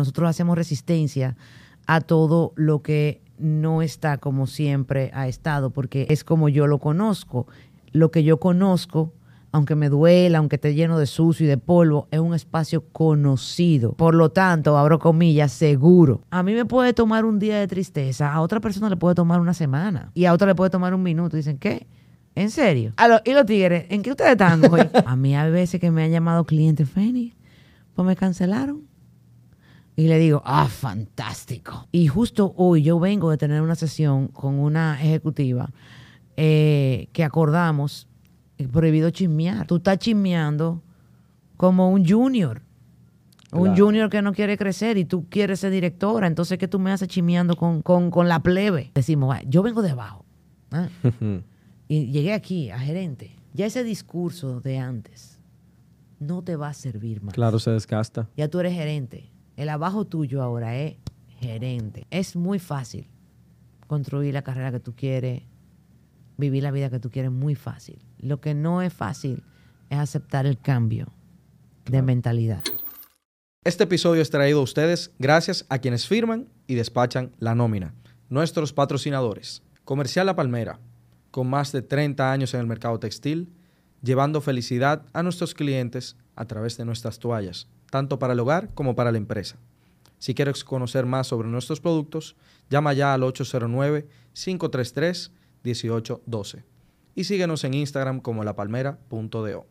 nosotros hacemos resistencia a todo lo que no está como siempre ha estado, porque es como yo lo conozco. Lo que yo conozco, aunque me duela, aunque esté lleno de sucio y de polvo, es un espacio conocido. Por lo tanto, abro comillas, seguro. A mí me puede tomar un día de tristeza, a otra persona le puede tomar una semana y a otra le puede tomar un minuto. Dicen, ¿qué? ¿En serio? y los tigres, ¿en qué ustedes están hoy? a mí hay veces que me han llamado clientes, Feni, pues me cancelaron. Y le digo, ah, fantástico. Y justo hoy yo vengo de tener una sesión con una ejecutiva eh, que acordamos, eh, prohibido chismear. Tú estás chismeando como un junior. Un junior que no quiere crecer y tú quieres ser directora. Entonces, ¿qué tú me haces chismeando con, con, la plebe? Decimos, yo vengo de abajo. ¿ah? y llegué aquí a gerente. Ya ese discurso de antes no te va a servir más. Claro, se desgasta. Ya tú eres gerente. El abajo tuyo ahora es gerente. Es muy fácil construir la carrera que tú quieres, vivir la vida que tú quieres, muy fácil. Lo que no es fácil es aceptar el cambio de mentalidad. Este episodio es traído a ustedes gracias a quienes firman y despachan la nómina. Nuestros patrocinadores. Comercial La Palmera, con más de 30 años en el mercado textil, llevando felicidad a nuestros clientes a través de nuestras toallas tanto para el hogar como para la empresa. Si quieres conocer más sobre nuestros productos, llama ya al 809-533-1812 y síguenos en Instagram como lapalmera.do.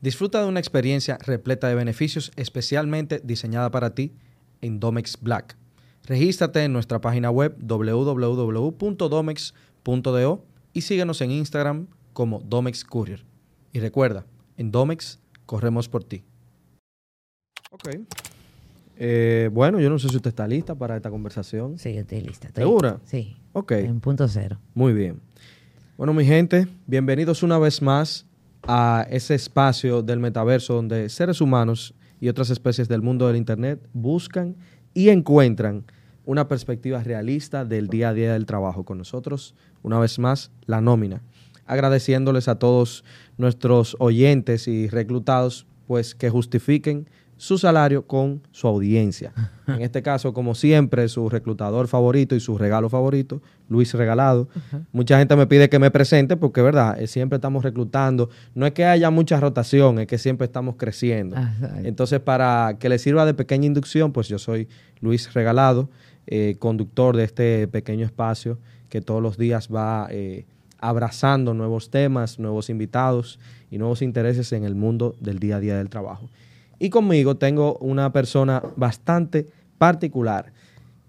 Disfruta de una experiencia repleta de beneficios especialmente diseñada para ti en Domex Black. Regístrate en nuestra página web www.domex.do y síguenos en Instagram como Domex Courier. Y recuerda, en Domex corremos por ti. Ok. Eh, bueno, yo no sé si usted está lista para esta conversación. Sí, estoy lista. ¿Segura? Sí. Ok. En punto cero. Muy bien. Bueno, mi gente, bienvenidos una vez más a ese espacio del metaverso donde seres humanos y otras especies del mundo del Internet buscan y encuentran una perspectiva realista del día a día del trabajo. Con nosotros, una vez más, la nómina. Agradeciéndoles a todos nuestros oyentes y reclutados, pues que justifiquen su salario con su audiencia. En este caso, como siempre, su reclutador favorito y su regalo favorito, Luis Regalado. Mucha gente me pide que me presente porque, ¿verdad? Eh, siempre estamos reclutando. No es que haya mucha rotación, es que siempre estamos creciendo. Entonces, para que le sirva de pequeña inducción, pues yo soy Luis Regalado, eh, conductor de este pequeño espacio que todos los días va eh, abrazando nuevos temas, nuevos invitados y nuevos intereses en el mundo del día a día del trabajo. Y conmigo tengo una persona bastante particular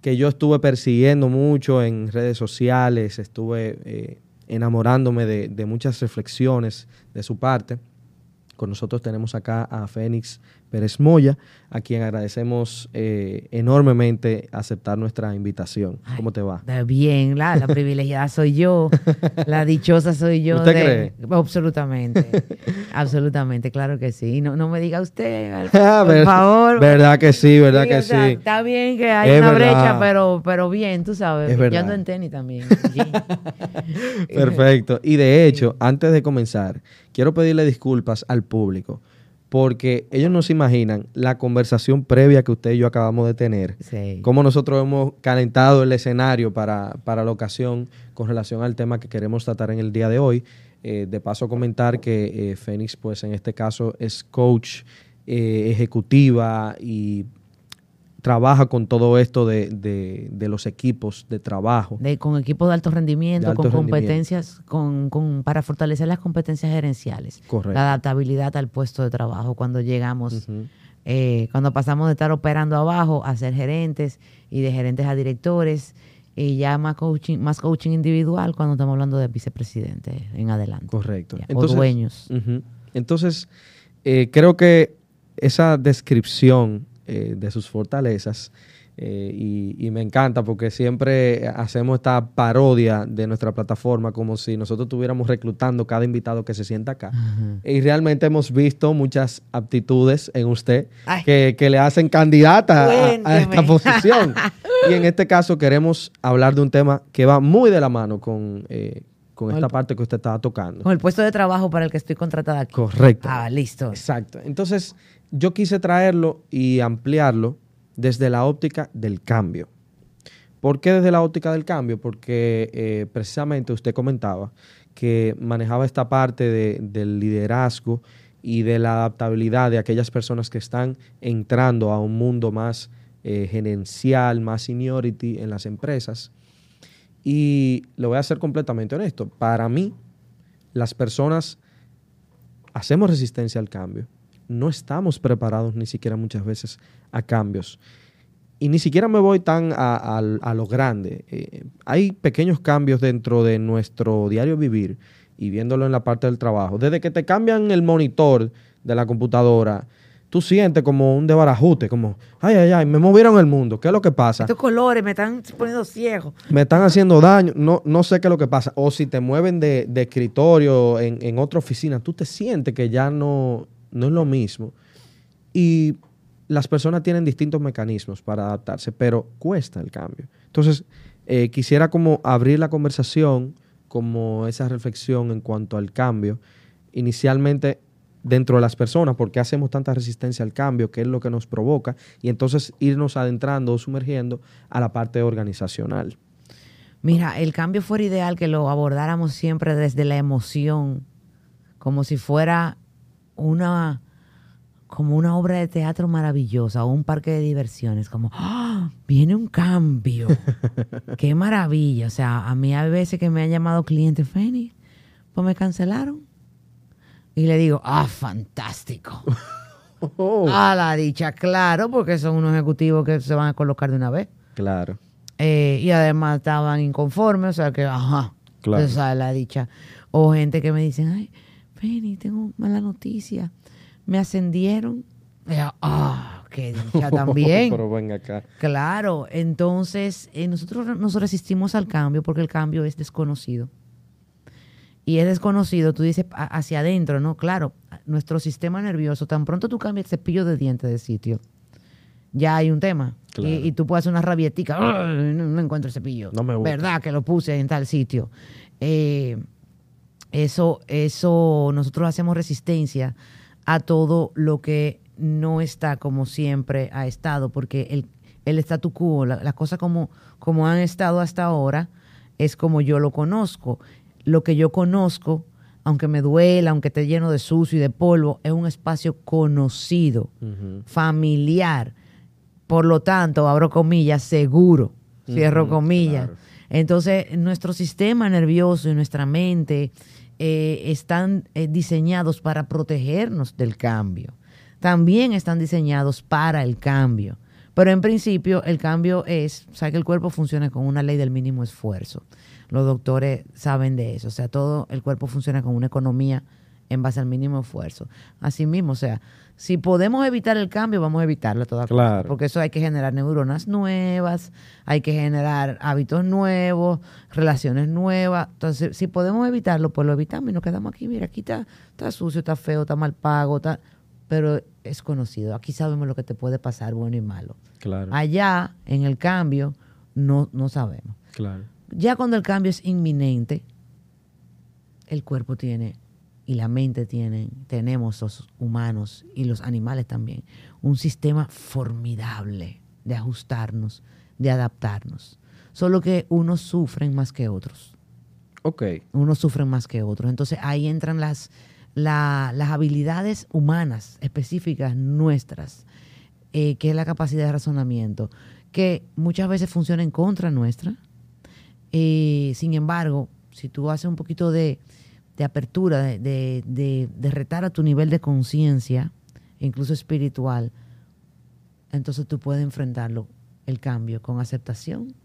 que yo estuve persiguiendo mucho en redes sociales, estuve eh, enamorándome de, de, muchas reflexiones de su parte. Con nosotros tenemos acá a Fénix Pérez Moya, a quien agradecemos eh, enormemente aceptar nuestra invitación. ¿Cómo te va? Bien, la, la privilegiada soy yo, la dichosa soy yo. ¿Usted cree? Absolutamente, absolutamente, claro que sí. No, no me diga usted, ah, por favor. Verdad que sí, verdad que sí. Está bien que hay una brecha, pero, pero bien, tú sabes. yo ando en tenis también. Perfecto. Y de hecho, antes de comenzar, quiero pedirle disculpas al público porque ellos no se imaginan la conversación previa que usted y yo acabamos de tener, cómo nosotros hemos calentado el escenario para, la ocasión con relación al tema que queremos tratar en el día de hoy. Eh, de paso comentar que eh, Fénix, pues en este caso es coach eh, ejecutiva y trabaja con todo esto de, los equipos de trabajo. De, con equipos de alto rendimiento, con competencias, Con, para fortalecer las competencias gerenciales. Correcto. La adaptabilidad al puesto de trabajo cuando llegamos, eh, cuando pasamos de estar operando abajo a ser gerentes y de gerentes a directores y ya más coaching, más coaching individual cuando estamos hablando de vicepresidente en adelante. Correcto. o dueños. Entonces, eh, creo que esa descripción eh, de sus fortalezas. Eh, y, me encanta porque siempre hacemos esta parodia de nuestra plataforma como si nosotros estuviéramos reclutando cada invitado que se sienta acá. Y realmente hemos visto muchas aptitudes en usted que, le hacen candidata a, esta posición. y en este caso queremos hablar de un tema que va muy de la mano con... Eh, con esta parte que usted estaba tocando. Con el puesto de trabajo para el que estoy contratada aquí. Correcto. Ah, listo. Exacto. Entonces, yo quise traerlo y ampliarlo desde la óptica del cambio. ¿Por qué desde la óptica del cambio? Porque eh, precisamente usted comentaba que manejaba esta parte del liderazgo y de la adaptabilidad de aquellas personas que están entrando a un mundo más eh, gerencial, más seniority en las empresas. Y le voy a ser completamente honesto. Para mí, las personas hacemos resistencia al cambio. No estamos preparados ni siquiera muchas veces a cambios y ni siquiera me voy tan a, lo grande. Eh, hay pequeños cambios dentro de nuestro diario vivir y viéndolo en la parte del trabajo. Desde que te cambian el monitor de la computadora, tú sientes como un debarajute, como, ay, ay, ay, me movieron el mundo, ¿qué es lo que pasa? Estos colores me están poniendo ciego. Me están haciendo daño, no, no sé qué es lo que pasa. O si te mueven de, escritorio en, en, otra oficina, tú te sientes que ya no, no es lo mismo. Y las personas tienen distintos mecanismos para adaptarse, pero cuesta el cambio. Entonces, eh, quisiera como abrir la conversación, como esa reflexión en cuanto al cambio, inicialmente dentro de las personas, por qué hacemos tanta resistencia al cambio, qué es lo que nos provoca, y entonces irnos adentrando o sumergiendo a la parte organizacional. Mira, el cambio fuera ideal que lo abordáramos siempre desde la emoción, como si fuera una como una obra de teatro maravillosa o un parque de diversiones, como, ¡Ah! viene un cambio, qué maravilla. O sea, a mí hay veces que me han llamado clientes, Feni, pues me cancelaron. Y le digo, ah, fantástico. Oh. A la dicha, claro, porque son unos ejecutivos que se van a colocar de una vez. Claro. Eh, y además estaban inconformes, o sea que, ajá, claro. esa es la dicha. O gente que me dicen, ay, Feni, tengo mala noticia me ascendieron. Ah, qué dicha también. Pero acá. Claro, entonces eh, nosotros nos resistimos al cambio porque el cambio es desconocido. Y es desconocido, tú dices hacia adentro, ¿no? Claro, nuestro sistema nervioso, tan pronto tú cambias el cepillo de dientes de sitio, ya hay un tema. Y, tú puedes hacer una rabietica, no, encuentro el cepillo. No me gusta. ¿Verdad que lo puse en tal sitio? Eh, eso, eso, nosotros hacemos resistencia a todo lo que no está como siempre ha estado, porque el, el statu quo, las cosas como, como han estado hasta ahora, es como yo lo conozco. Lo que yo conozco, aunque me duela, aunque esté lleno de sucio y de polvo, es un espacio conocido, familiar. Por lo tanto, abro comillas, seguro, cierro comillas. Entonces, nuestro sistema nervioso y nuestra mente eh, están eh, diseñados para protegernos del cambio. También están diseñados para el cambio. Pero en principio el cambio es, o sea, que el cuerpo funciona con una ley del mínimo esfuerzo. Los doctores saben de eso. O sea, todo el cuerpo funciona con una economía en base al mínimo esfuerzo. Así mismo, o sea, si podemos evitar el cambio, vamos a evitarlo toda claro. porque eso hay que generar neuronas nuevas, hay que generar hábitos nuevos, relaciones nuevas. Entonces, si podemos evitarlo, pues lo evitamos y nos quedamos aquí. Mira, aquí está, está sucio, está feo, está mal pago, está, pero es conocido. Aquí sabemos lo que te puede pasar, bueno y malo. Claro. Allá, en el cambio, no, no sabemos. Claro. Ya cuando el cambio es inminente, el cuerpo tiene y la mente tienen, tenemos los humanos y los animales también, un sistema formidable de ajustarnos, de adaptarnos. Solo que unos sufren más que otros. Ok. Unos sufren más que otros. Entonces ahí entran las, las habilidades humanas específicas nuestras, eh, que es la capacidad de razonamiento, que muchas veces funciona en contra nuestra. Eh, sin embargo, si tú haces un poquito de, de apertura, de, retar a tu nivel de conciencia, incluso espiritual, entonces tú puedes enfrentarlo, el cambio, con aceptación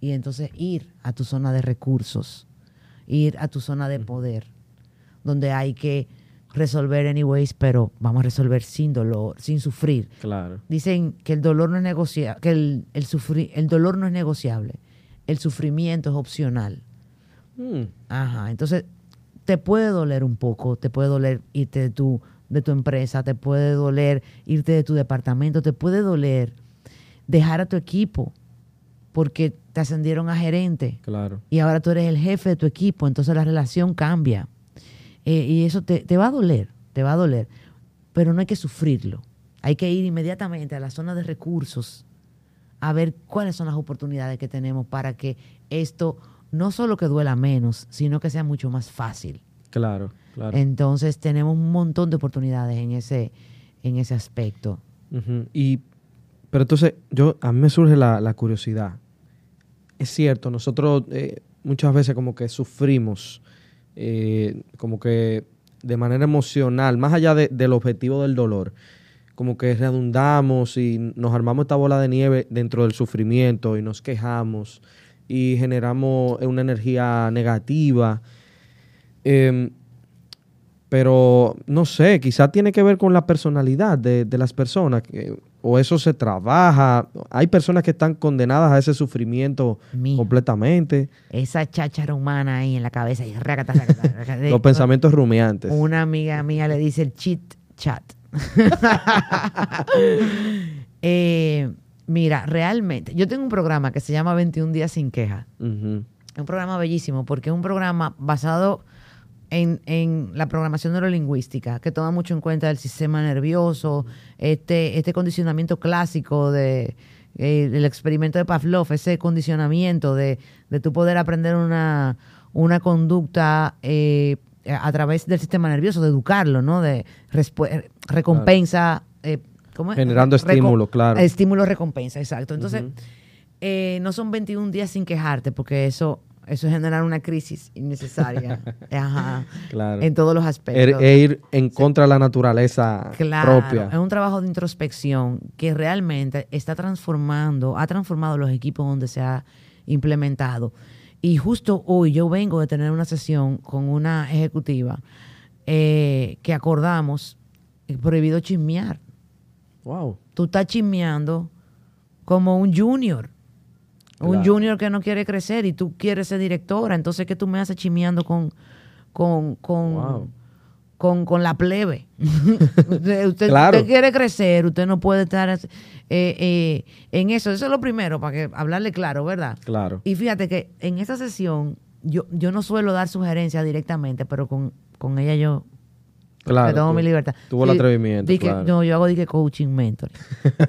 y entonces ir a tu zona de recursos, ir a tu zona de poder, donde hay que resolver anyways, pero vamos a resolver sin dolor, sin sufrir. Claro. Dicen que el dolor no es negociable, que el, el dolor no es negociable, el sufrimiento es opcional. Mm. Ajá, entonces te puede doler un poco, te puede doler irte de tu, de tu empresa, te puede doler irte de tu departamento, te puede doler dejar a tu equipo porque te ascendieron a gerente. Claro. Y ahora tú eres el jefe de tu equipo, entonces la relación cambia. Eh, y eso te, te va a doler, te va a doler. Pero no hay que sufrirlo. Hay que ir inmediatamente a la zona de recursos a ver cuáles son las oportunidades que tenemos para que esto no solo que duela menos, sino que sea mucho más fácil. Claro, claro. Entonces tenemos un montón de oportunidades en ese, en ese aspecto. Y, pero entonces, yo, a mí me surge la, curiosidad. Es cierto, nosotros eh, muchas veces como que sufrimos, eh, como que de manera emocional, más allá del objetivo del dolor, como que redundamos y nos armamos esta bola de nieve dentro del sufrimiento y nos quejamos y generamos una energía negativa. Em, pero no sé, quizá tiene que ver con la personalidad de, las personas, o eso se trabaja. Hay personas que están condenadas a ese sufrimiento completamente. Esa cháchara humana ahí en la cabeza. Y Los pensamientos rumiantes. Una amiga mía le dice el chit chat. eh, Mira, realmente, yo tengo un programa que se llama 21 días sin queja. Es un programa bellísimo porque es un programa basado en, la programación neurolingüística que toma mucho en cuenta el sistema nervioso, este, este condicionamiento clásico de, eh, del experimento de Pavlov, ese condicionamiento de, de tu poder aprender una, una conducta eh, a través del sistema nervioso, de educarlo, ¿no? De recompensa. Eh, Generando estímulo, claro. Estímulo, recompensa, exacto. Entonces, no son 21 días sin quejarte, porque eso, eso es generar una crisis innecesaria. Ajá. Claro. En todos los aspectos. E, ir en contra de la naturaleza claro, propia. Es un trabajo de introspección que realmente está transformando, ha transformado los equipos donde se ha implementado. Y justo hoy yo vengo de tener una sesión con una ejecutiva eh, que acordamos prohibido chismear. Wow. Tú estás chismeando como un junior. Un junior que no quiere crecer y tú quieres ser directora. Entonces, ¿qué tú me haces chismeando con, con, con, con, la plebe? usted, quiere crecer, usted no puede estar eh, eh, en eso. Eso es lo primero, para que hablarle claro, ¿verdad? Claro. Y fíjate que en esa sesión, yo, yo no suelo dar sugerencias directamente, pero con, con ella yo Claro. mi libertad. Tuvo el atrevimiento. No, yo hago dije coaching mentor.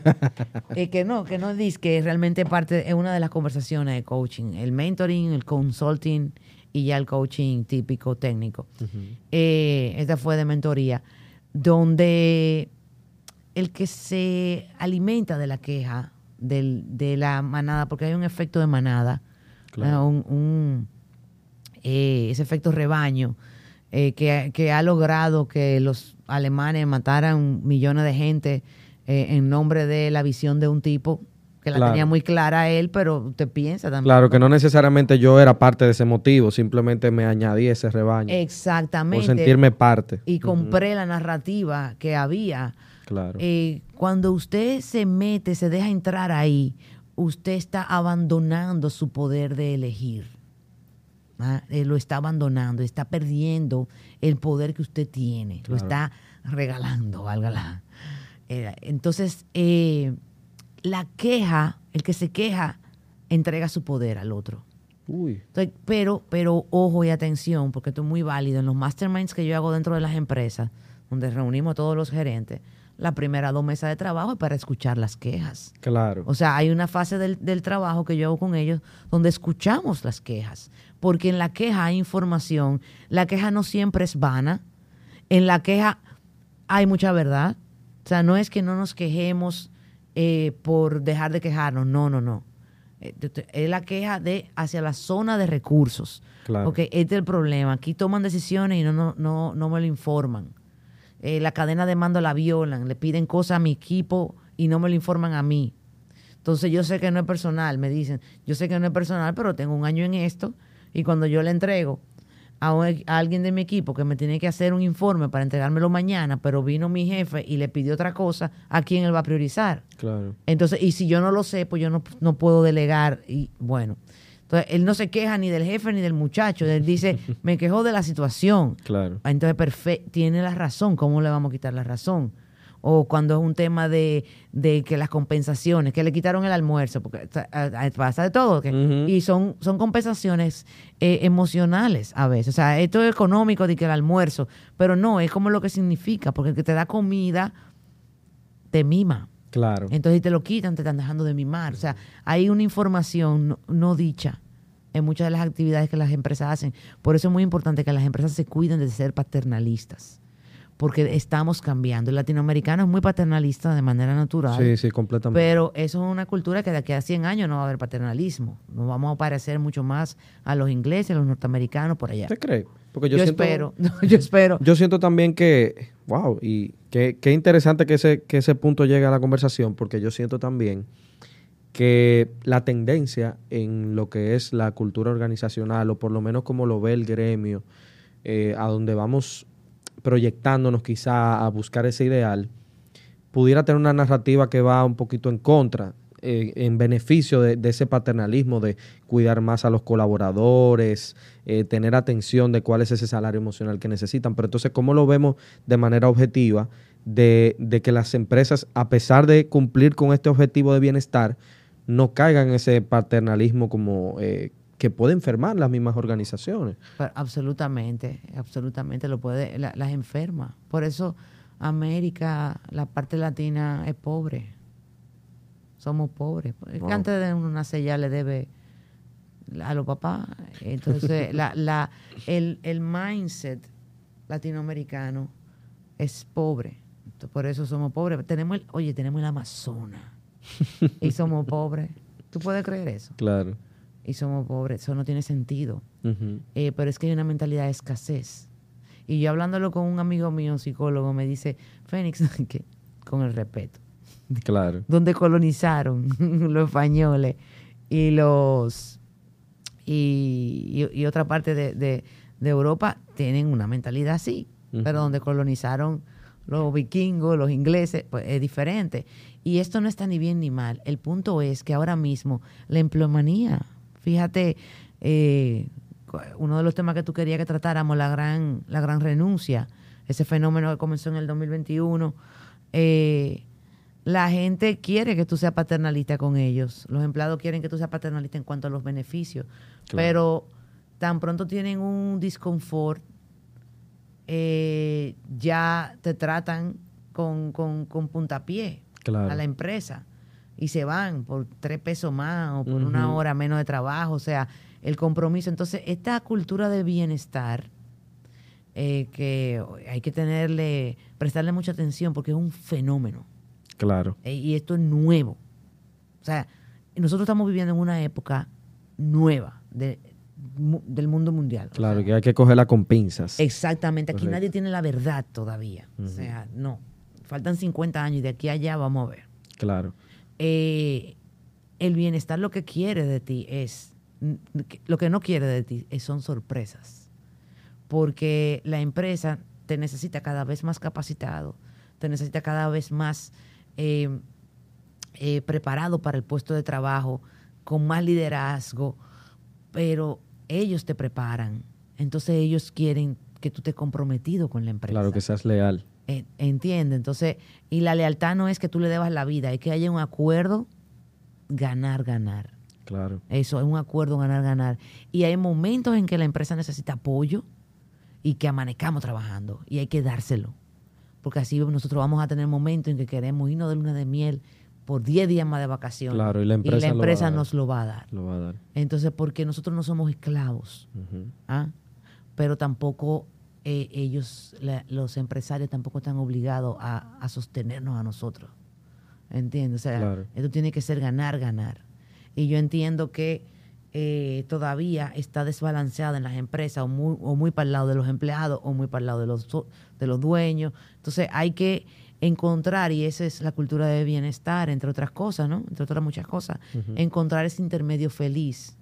eh, que no, que no dice que realmente parte, es una de las conversaciones de coaching. El mentoring, el consulting y ya el coaching típico técnico. Eh, esta fue de mentoría, donde el que se alimenta de la queja de la manada, porque hay un efecto de manada, un, eh, ese efecto rebaño eh, que, ha logrado que los alemanes mataran millones de gente eh, en nombre de la visión de un tipo que la tenía muy clara él, pero usted piensa también. Claro, que no necesariamente yo era parte de ese motivo, simplemente me añadí ese rebaño. Exactamente. O sentirme parte. Y compré la narrativa que había. Claro. Eh, cuando usted se mete, se deja entrar ahí, usted está abandonando su poder de elegir. ¿Ah? Eh, lo está abandonando, está perdiendo el poder que usted tiene, lo está regalando, válgala. Eh, entonces, eh, la queja, el que se queja, entrega su poder al otro. pero, pero ojo y atención, porque esto es muy válido. En los masterminds que yo hago dentro de las empresas, donde reunimos a todos los gerentes, la primera dos mesas de trabajo es para escuchar las quejas. Claro. O sea, hay una fase del, del, trabajo que yo hago con ellos donde escuchamos las quejas porque en la queja hay información. La queja no siempre es vana. En la queja hay mucha verdad. O sea, no es que no nos quejemos eh, por dejar de quejarnos. No, no, no. Eh, es la queja de hacia la zona de recursos. Claro. Porque este es el problema. Aquí toman decisiones y no, no, no, no me lo informan. Eh, la cadena de mando la violan, le piden cosas a mi equipo y no me lo informan a mí. Entonces yo sé que no es personal, me dicen, yo sé que no es personal, pero tengo un año en esto y cuando yo le entrego a, alguien de mi equipo que me tiene que hacer un informe para entregármelo mañana, pero vino mi jefe y le pidió otra cosa, ¿a quién él va a priorizar? Claro. Entonces, y si yo no lo sé, pues yo no, no puedo delegar. Y bueno, entonces él no se queja ni del jefe ni del muchacho. Él dice, me quejó de la situación. Claro. Entonces, perfecto, tiene la razón. ¿Cómo le vamos a quitar la razón? O cuando es un tema de, que las compensaciones, que le quitaron el almuerzo, porque pasa de todo, y son, son compensaciones eh, emocionales a veces. O sea, esto es económico de que el almuerzo, pero no, es como lo que significa, porque el que te da comida te mima. Claro. Entonces, si te lo quitan, te están dejando de mimar. O sea, hay una información no, dicha en muchas de las actividades que las empresas hacen. Por eso es muy importante que las empresas se cuiden de ser paternalistas porque estamos cambiando. El latinoamericano es muy paternalista de manera natural. Sí, sí, completamente. Pero eso es una cultura que de aquí a 100 años no va a haber paternalismo. Nos vamos a parecer mucho más a los ingleses, a los norteamericanos, por allá. ¿Te crees? Porque yo, espero, yo espero. Yo siento también que, wow, y qué, qué interesante que ese, que ese punto llegue a la conversación, porque yo siento también que la tendencia en lo que es la cultura organizacional, o por lo menos como lo ve el gremio, eh, a donde vamos proyectándonos quizá a buscar ese ideal, pudiera tener una narrativa que va un poquito en contra, eh, en beneficio de, ese paternalismo, de cuidar más a los colaboradores, eh, tener atención de cuál es ese salario emocional que necesitan. Pero entonces, ¿cómo lo vemos de manera objetiva? De, de que las empresas, a pesar de cumplir con este objetivo de bienestar, no caigan en ese paternalismo como eh, que puede enfermar las mismas organizaciones. absolutamente, absolutamente lo puede, las enferma. Por eso América, la parte latina es pobre. Somos pobres. Antes de uno nacer ya le debe a los papás. Entonces, la, la, el, el mindset latinoamericano es pobre. por eso somos pobres. Tenemos el, oye, tenemos el Amazonas y somos pobres. ¿Tú puedes creer eso? Claro y somos pobres. Eso no tiene sentido. Eh, pero es que hay una mentalidad de escasez. Y yo hablándolo con un amigo mío, un psicólogo, me dice, Fénix, que, con el respeto. Claro. Donde colonizaron los españoles y los y, otra parte de, Europa tienen una mentalidad así. Pero donde colonizaron los vikingos, los ingleses, pues es diferente. Y esto no está ni bien ni mal. El punto es que ahora mismo la empleomanía Fíjate, eh, uno de los temas que tú querías que tratáramos, la gran, la gran renuncia, ese fenómeno que comenzó en el 2021. Eh, la gente quiere que tú seas paternalista con ellos. Los empleados quieren que tú seas paternalista en cuanto a los beneficios. Pero tan pronto tienen un disconfort, eh, ya te tratan con, con, con puntapié a la empresa y se van por tres pesos más o por una hora menos de trabajo, o sea, el compromiso. Entonces, esta cultura de bienestar, eh, que hay que tenerle, prestarle mucha atención porque es un fenómeno. Claro. Eh, y esto es nuevo. O sea, nosotros estamos viviendo en una época nueva del mundo mundial. Claro, que hay que cogerla con pinzas. Exactamente, aquí nadie tiene la verdad todavía. O sea, no. Faltan 50 años y de aquí a allá vamos a ver. Claro. Eh, el bienestar lo que quiere de ti es, lo que no quiere de ti son sorpresas, porque la empresa te necesita cada vez más capacitado, te necesita cada vez más eh, eh, preparado para el puesto de trabajo, con más liderazgo, pero ellos te preparan, entonces ellos quieren que tú estés comprometido con la empresa. Claro, que seas leal. Entiende, entonces, y la lealtad no es que tú le debas la vida, es que haya un acuerdo ganar, ganar. Claro. Eso es un acuerdo ganar, ganar. Y hay momentos en que la empresa necesita apoyo y que amanezcamos trabajando y hay que dárselo. Porque así nosotros vamos a tener momentos en que queremos irnos de luna de miel por 10 días más de vacaciones. Claro, y la empresa, nos lo va a dar. Lo va a dar. Entonces, porque nosotros no somos esclavos, ¿ah? pero tampoco eh, ellos, los empresarios tampoco están obligados a, sostenernos a nosotros. ¿Entiendes? O sea, esto tiene que ser ganar, ganar. Y yo entiendo que eh, todavía está desbalanceada en las empresas o muy, o muy para el lado de los empleados o muy para el lado de los, de los dueños. Entonces hay que encontrar, y esa es la cultura de bienestar, entre otras cosas, ¿no? Entre otras muchas cosas, encontrar ese intermedio feliz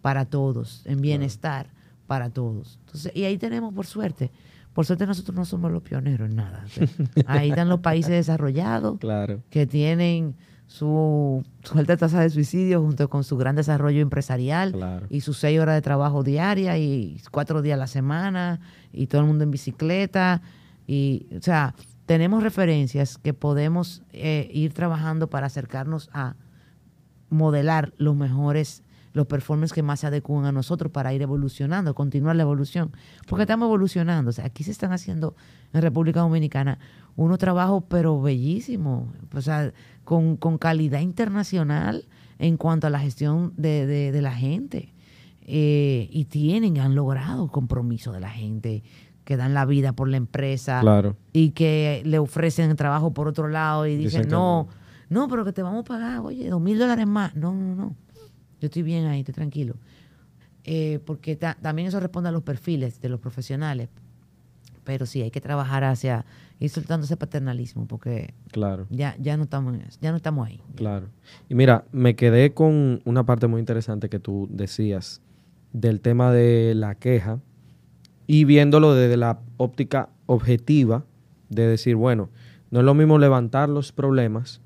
para todos, en bienestar para todos. Entonces, y ahí tenemos, por suerte, por suerte nosotros no somos los pioneros en nada. ahí están los países desarrollados claro. que tienen su, alta tasa de suicidio junto con su gran desarrollo empresarial y sus seis horas de trabajo diaria y cuatro días a la semana y todo el mundo en bicicleta. Y, o sea, tenemos referencias que podemos eh, ir trabajando para acercarnos a modelar los mejores los performances que más se adecúan a nosotros para ir evolucionando, continuar la evolución. Porque estamos evolucionando. O sea, aquí se están haciendo en República Dominicana unos trabajos, pero bellísimos, o sea, con, calidad internacional en cuanto a la gestión de, de, la gente. Eh, y tienen, han logrado compromiso de la gente que dan la vida por la empresa claro. y que le ofrecen trabajo por otro lado y dicen, no, no, pero que te vamos a pagar, oye, dos mil dólares más. No, no, no. Yo estoy bien ahí, estoy tranquilo. Eh, porque también eso responde a los perfiles de los profesionales. Pero sí, hay que trabajar hacia ir soltando ese paternalismo porque claro. ya, ya, no estamos, ya no estamos ahí. Claro. Y mira, me quedé con una parte muy interesante que tú decías del tema de la queja y viéndolo desde la óptica objetiva de decir, bueno, no es lo mismo levantar los problemas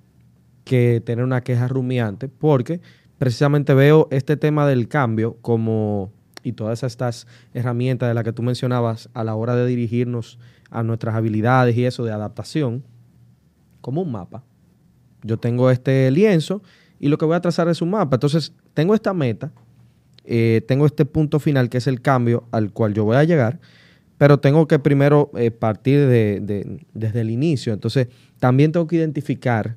que tener una queja rumiante, porque precisamente veo este tema del cambio como, y todas estas herramientas de las que tú mencionabas a la hora de dirigirnos a nuestras habilidades y eso de adaptación, como un mapa. Yo tengo este lienzo y lo que voy a trazar es un mapa. Entonces, tengo esta meta, eh, tengo este punto final que es el cambio al cual yo voy a llegar, pero tengo que primero eh, partir de, desde el inicio. Entonces, también tengo que identificar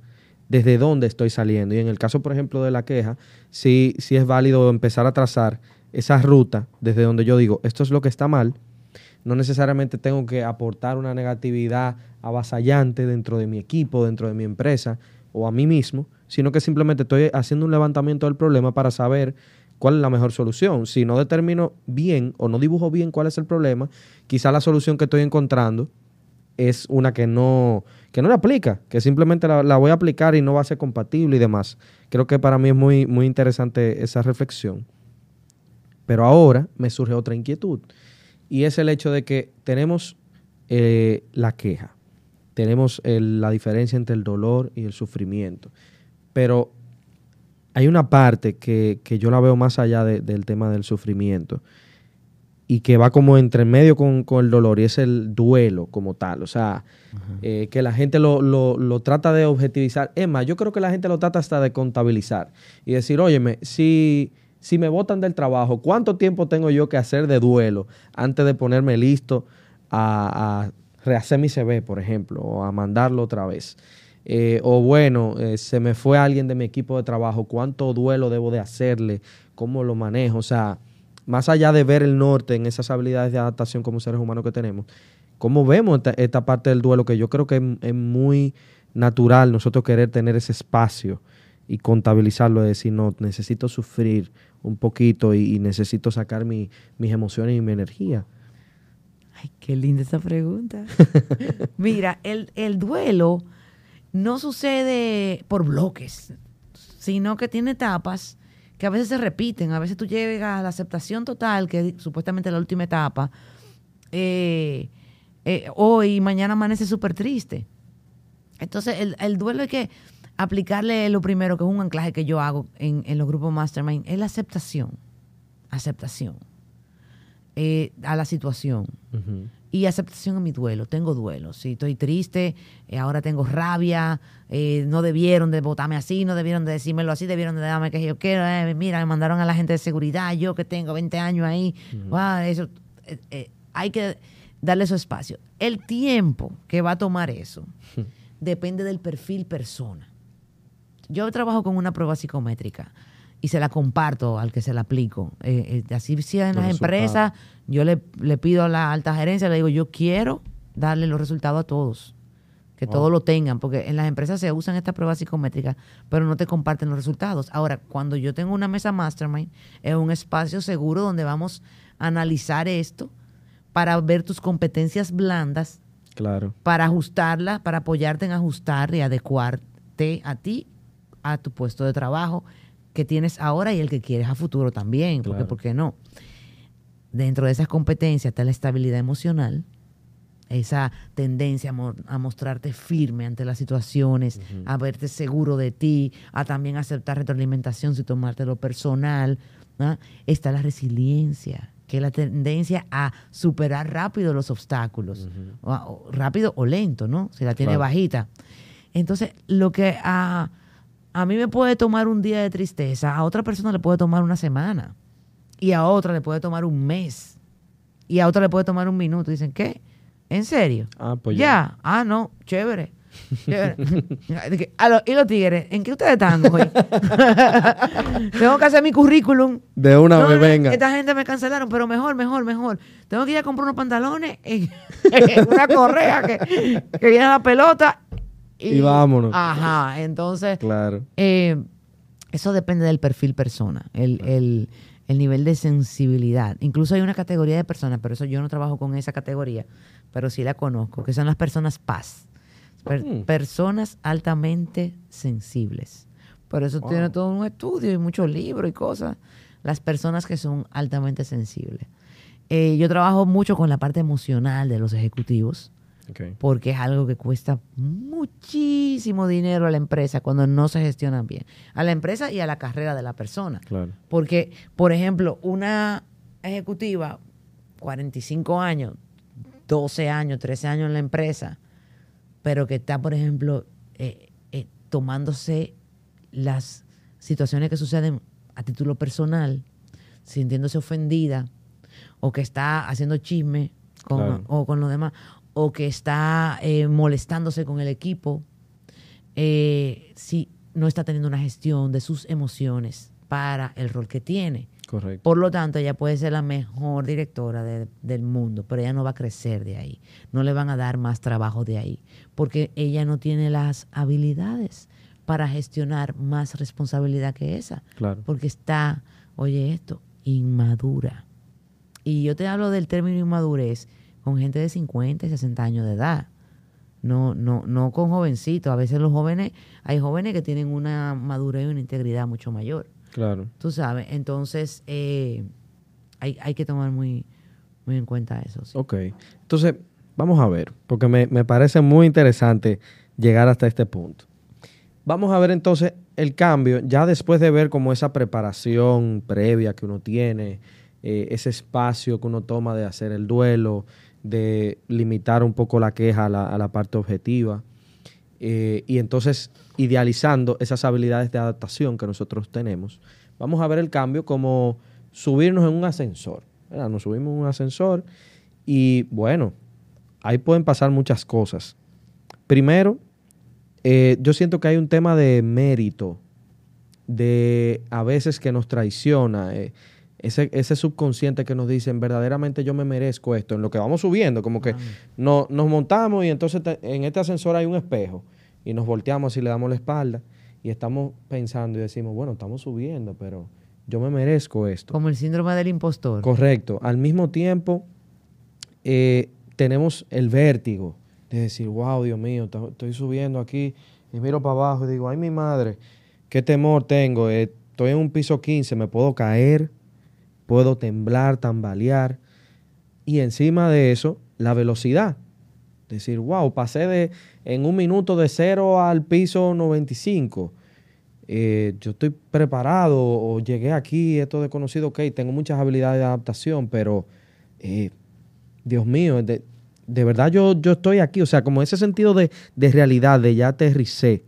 desde dónde estoy saliendo. Y en el caso, por ejemplo, de la queja, sí, sí es válido empezar a trazar esa ruta desde donde yo digo, esto es lo que está mal. No necesariamente tengo que aportar una negatividad avasallante dentro de mi equipo, dentro de mi empresa o a mí mismo, sino que simplemente estoy haciendo un levantamiento del problema para saber cuál es la mejor solución. Si no determino bien o no dibujo bien cuál es el problema, quizá la solución que estoy encontrando es una que no, que no la aplica, que simplemente la, voy a aplicar y no va a ser compatible y demás. Creo que para mí es muy, muy interesante esa reflexión. Pero ahora me surge otra inquietud y es el hecho de que tenemos eh, la queja, tenemos la diferencia entre el dolor y el sufrimiento, pero hay una parte que, yo la veo más allá del tema del sufrimiento y que va como entre medio con, el dolor y es el duelo como tal. O sea, eh, que la gente lo, trata de objetivizar. Es más, yo creo que la gente lo trata hasta de contabilizar y decir, óyeme, si, si me botan del trabajo, ¿cuánto tiempo tengo yo que hacer de duelo antes de ponerme listo a, rehacer mi CV, por ejemplo, o a mandarlo otra vez? Eh, o bueno, eh, se me fue alguien de mi equipo de trabajo, ¿cuánto duelo debo de hacerle? ¿Cómo lo manejo? O sea, más allá de ver el norte en esas habilidades de adaptación como seres humanos que tenemos, ¿cómo vemos esta, parte del duelo que yo creo que es, muy natural nosotros querer tener ese espacio y contabilizarlo, de decir, no, necesito sufrir un poquito y, necesito sacar mis emociones y mi energía? Ay, qué linda esa pregunta. Mira, el, el duelo no sucede por bloques, sino que tiene etapas que a veces se repiten, a veces tú llegas a la aceptación total, que es supuestamente la última etapa, eh, eh, hoy, mañana amanece súper triste. Entonces, el, duelo hay que aplicarle lo primero, que es un anclaje que yo hago en, los grupos Mastermind, es la aceptación. Aceptación eh, a la situación y aceptación en mi duelo. Tengo duelo, sí, estoy triste, eh, ahora tengo rabia, eh, no debieron de votarme así, no debieron de decírmelo así, debieron de darme que yo quiero, eh, mira, me mandaron a la gente de seguridad, yo que tengo 20 años ahí, eso, hay que darle su espacio. El tiempo que va a tomar eso depende del perfil persona. Yo trabajo con una prueba psicométrica y se la comparto al que se la aplico. Eh, eh, así si en las empresas, yo le, pido a la alta gerencia, le digo, yo quiero darle los resultados a todos, que todos lo tengan, porque en las empresas se usan estas pruebas psicométricas, pero no te comparten los resultados. Ahora, cuando yo tengo una mesa mastermind, es un espacio seguro donde vamos a analizar esto para ver tus competencias blandas, claro. para ajustarlas, para apoyarte en ajustar y adecuarte a ti, a tu puesto de trabajo que tienes ahora y el que quieres a futuro también, porque ¿por qué no? Dentro de esas competencias está la estabilidad emocional, esa tendencia a, mostrarte firme ante las situaciones, a verte seguro de ti, a también aceptar retroalimentación sin tomártelo personal. Está la resiliencia, que es la tendencia a superar rápido los obstáculos, rápido o lento, ¿no? Si la tiene bajita. Entonces, lo que a a mí me puede tomar un día de tristeza, a otra persona le puede tomar una semana, y a otra le puede tomar un mes, y a otra le puede tomar un minuto. Dicen, ¿qué? ¿En serio? Ah, pues ya. Ah, no, chévere. ¿Y los tigres? ¿En qué ustedes están hoy? Tengo que hacer mi currículum. De una vez, venga. Esta gente me cancelaron, pero mejor, mejor, mejor. Tengo que ir a comprar unos pantalones, y una correa que, que viene a la pelota. Y, vámonos. Ajá, entonces. Claro. Eh, eso depende del perfil persona, el, el, el nivel de sensibilidad. Incluso hay una categoría de personas, pero eso yo no trabajo con esa categoría, pero sí la conozco, que son las personas paz Mm. Personas altamente sensibles. Por eso tiene todo un estudio y muchos libros y cosas. Las personas que son altamente sensibles. Eh, yo trabajo mucho con la parte emocional de los ejecutivos. Porque es algo que cuesta muchísimo dinero a la empresa cuando no se gestionan bien. A la empresa y a la carrera de la persona. Porque, por ejemplo, una ejecutiva, 45 años, 12 años, 13 años en la empresa, pero que está, por ejemplo, eh, eh, tomándose las situaciones que suceden a título personal, sintiéndose ofendida, o que está haciendo chisme con, o con los demás, o que está eh, molestándose con el equipo, si no está teniendo una gestión de sus emociones para el rol que tiene. Por lo tanto, ella puede ser la mejor directora del mundo, pero ella no va a crecer de ahí. No le van a dar más trabajo de ahí, porque ella no tiene las habilidades para gestionar más responsabilidad que esa. Claro. Porque está, oye esto, inmadura. Y yo te hablo del término inmadurez con gente de 50 y 60 años de edad. No, no, no con jovencitos. A veces los jóvenes, hay jóvenes que tienen una madurez y una integridad mucho mayor. Claro. Tú sabes, entonces eh, hay, que tomar muy, muy en cuenta eso. Ok, entonces vamos a ver, porque me, parece muy interesante llegar hasta este punto. Vamos a ver entonces el cambio, ya después de ver como esa preparación previa que uno tiene, eh, ese espacio que uno toma de hacer el duelo, de limitar un poco la queja a la, parte objetiva. Eh, y entonces idealizando esas habilidades de adaptación que nosotros tenemos, vamos a ver el cambio como subirnos en un ascensor. Nos subimos en un ascensor y bueno, ahí pueden pasar muchas cosas. Primero, eh, yo siento que hay un tema de mérito, de a veces que nos traiciona. Eh, ese, ese, subconsciente que nos dicen verdaderamente yo me merezco esto, en lo que vamos subiendo, como que no, nos montamos y entonces en este ascensor hay un espejo y nos volteamos y le damos la espalda y estamos pensando y decimos, bueno, estamos subiendo, pero yo me merezco esto. Como el síndrome del impostor. Correcto. Al mismo tiempo, eh, tenemos el vértigo de decir, wow, Dios mío, estoy subiendo aquí y miro para abajo y digo, ay, mi madre, qué temor tengo, eh, estoy en un piso 15, me puedo caer puedo temblar, tambalear. Y encima de eso, la velocidad. Decir, wow, pasé de en un minuto de cero al piso 95. Eh, yo estoy preparado o llegué aquí, esto desconocido, ok, tengo muchas habilidades de adaptación, pero eh, Dios mío, de, verdad yo, yo estoy aquí, o sea, como ese sentido de, de realidad, de ya aterricé,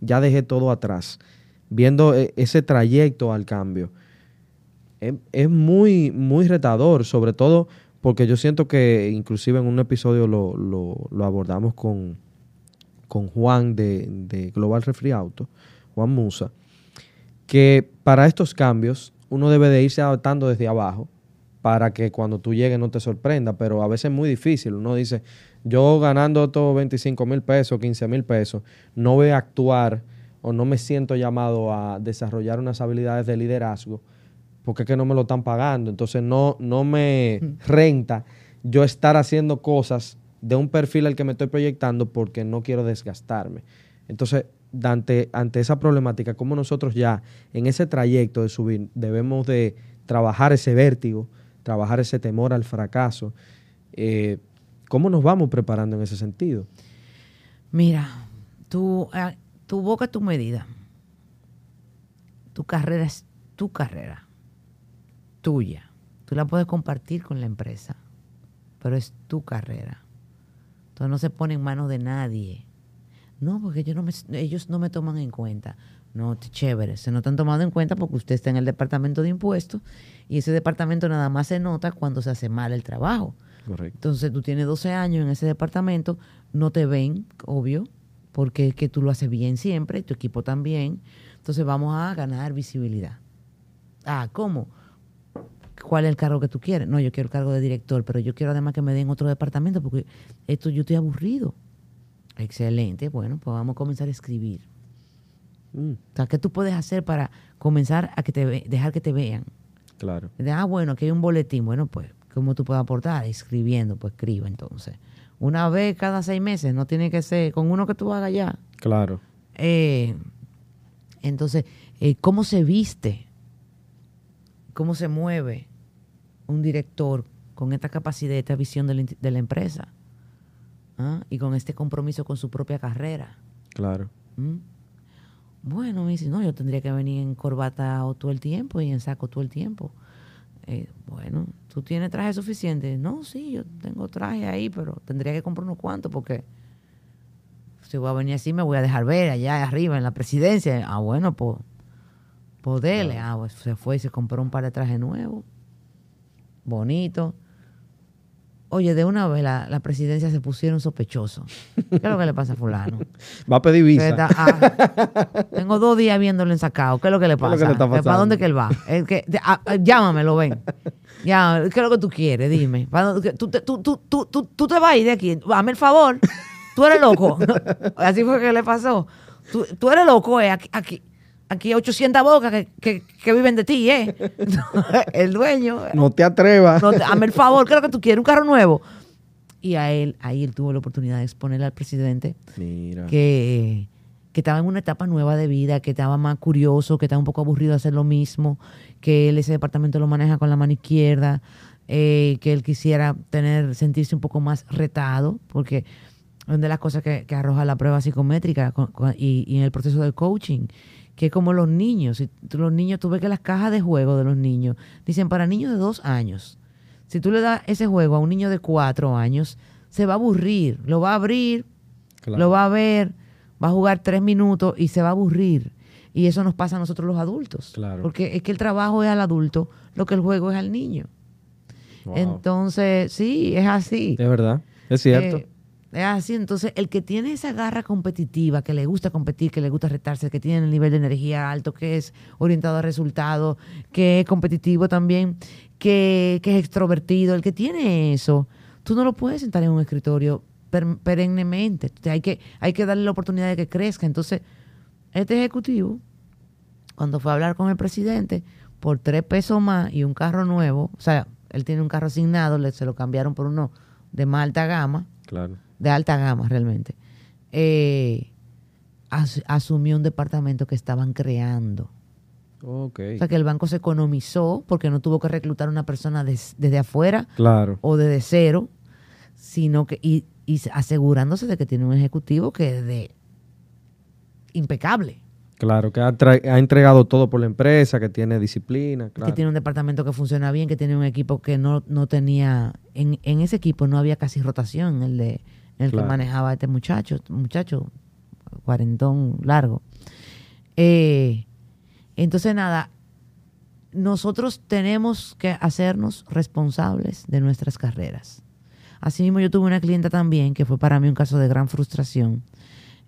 ya dejé todo atrás, viendo eh, ese trayecto al cambio es, muy, muy retador, sobre todo porque yo siento que inclusive en un episodio lo, lo, abordamos con, con Juan de, Global Refri Auto, Juan Musa, que para estos cambios uno debe de irse adaptando desde abajo para que cuando tú llegues no te sorprenda, pero a veces es muy difícil. Uno dice, yo ganando estos 25 mil pesos, 15 mil pesos, no voy a actuar o no me siento llamado a desarrollar unas habilidades de liderazgo porque es que no me lo están pagando. Entonces no, no me renta yo estar haciendo cosas de un perfil al que me estoy proyectando porque no quiero desgastarme. Entonces, ante, ante esa problemática, como nosotros ya en ese trayecto de subir debemos de trabajar ese vértigo, trabajar ese temor al fracaso, eh, ¿cómo nos vamos preparando en ese sentido? Mira, tu, ah, tu boca es tu medida. Tu carrera es tu carrera tuya. Tú la puedes compartir con la empresa, pero es tu carrera. Entonces no se pone en manos de nadie. No, porque ellos no me, ellos no me toman en cuenta. No, chévere, se no están tomado en cuenta porque usted está en el departamento de impuestos y ese departamento nada más se nota cuando se hace mal el trabajo. Correcto. Entonces tú tienes 12 años en ese departamento, no te ven, obvio, porque es que tú lo haces bien siempre, tu equipo también. Entonces vamos a ganar visibilidad. Ah, ¿cómo? ¿Cuál es el cargo que tú quieres? No, yo quiero el cargo de director, pero yo quiero además que me den otro departamento porque esto yo estoy aburrido. Excelente, bueno, pues vamos a comenzar a escribir. Mm, O sea, ¿qué tú puedes hacer para comenzar a que te ve- dejar que te vean? claro. Ah, bueno, aquí hay un boletín. Bueno, pues, ¿cómo tú puedes aportar? Escribiendo, pues escriba entonces. Una vez cada seis meses, no tiene que ser con uno que tú hagas ya. Claro. Eh, entonces, eh, ¿cómo se viste? ¿Cómo se mueve un director con esta capacidad, esta visión de la, int- de la empresa? ¿Ah? Y con este compromiso con su propia carrera. Claro. ¿Mm? Bueno, me dice, no, yo tendría que venir en corbata o todo el tiempo y en saco todo el tiempo. Eh, bueno, ¿tú tienes traje suficiente? No, sí, yo tengo traje ahí, pero tendría que comprar unos cuantos porque si voy a venir así me voy a dejar ver allá arriba en la presidencia. Ah, bueno, pues, pues dele. Ah, pues se fue y se compró un par de trajes nuevos, bonitos. Oye, de una vez la, la presidencia se pusieron sospechosos. ¿Qué es lo que le pasa a fulano? Va a pedir visa. está- ah, tengo dos días viéndolo ensacado. ¿Qué es lo que le ¿Qué es pasa? lo que le ¿Que ¿Para dónde que él va? Es que, ah, llámamelo, ven. Ya, ¿Qué es lo que tú quieres? Dime. ¿Para dónde- que ¿Tú, te- tú, tú, tú, tú, tú te vas a ir de aquí. Hazme el favor. Tú eres loco. Así fue que le pasó. Tú, tú eres loco, eh. Aquí, aquí, aquí hay 800 bocas que, que, que viven de ti, ¿eh? el dueño. No te atrevas. No, te- hazme el favor. ¿Qué es lo que tú quieres? ¿Un carro nuevo? Y a él, ahí él tuvo la oportunidad de exponerle al presidente Mira. que, que estaba en una etapa nueva de vida, que estaba más curioso, que estaba un poco aburrido de hacer lo mismo, que él ese departamento lo maneja con la mano izquierda, eh, que él quisiera tener, sentirse un poco más retado, porque una de las cosas que, que arroja la prueba psicométrica con- con- y, y en el proceso de coaching, que es como los niños, si los niños, tú ves que las cajas de juego de los niños dicen para niños de dos años. Si tú le das ese juego a un niño de cuatro años, se va a aburrir, lo va a abrir, Claro. lo va a ver, va a jugar tres minutos y se va a aburrir. Y eso nos pasa a nosotros los adultos. Claro. Porque es que el trabajo es al adulto, lo que el juego es al niño. Wow. Entonces, sí, es así. Es verdad. Es cierto. Eh, así. Entonces, el que tiene esa garra competitiva, que le gusta competir, que le gusta retarse, que tiene el nivel de energía alto, que es orientado a resultados, que es competitivo también, que, que es extrovertido, el que tiene eso, tú no lo puedes sentar en un escritorio per- perennemente. Hay, que, hay que darle la oportunidad de que crezca. Entonces, este ejecutivo, cuando fue a hablar con el presidente, por tres pesos más y un carro nuevo, o sea, él tiene un carro asignado, le, se lo cambiaron por uno de más alta gama, Claro. De alta gama realmente, eh, as- asumió un departamento que estaban creando. Ok. O sea que el banco se economizó porque no tuvo que reclutar a una persona des- desde afuera Claro. o desde cero, sino que y, y asegurándose de que tiene un ejecutivo que es de impecable, Claro, que ha, entregado todo por la empresa, que tiene disciplina. Claro. que tiene un departamento que funciona bien, que tiene un equipo que no, no tenía, en, en ese equipo no había casi rotación, el de el Claro. que manejaba este muchacho, muchacho cuarentón largo. Eh, entonces, nada, nosotros tenemos que hacernos responsables de nuestras carreras. Asimismo, yo tuve una clienta también que fue para mí un caso de gran frustración,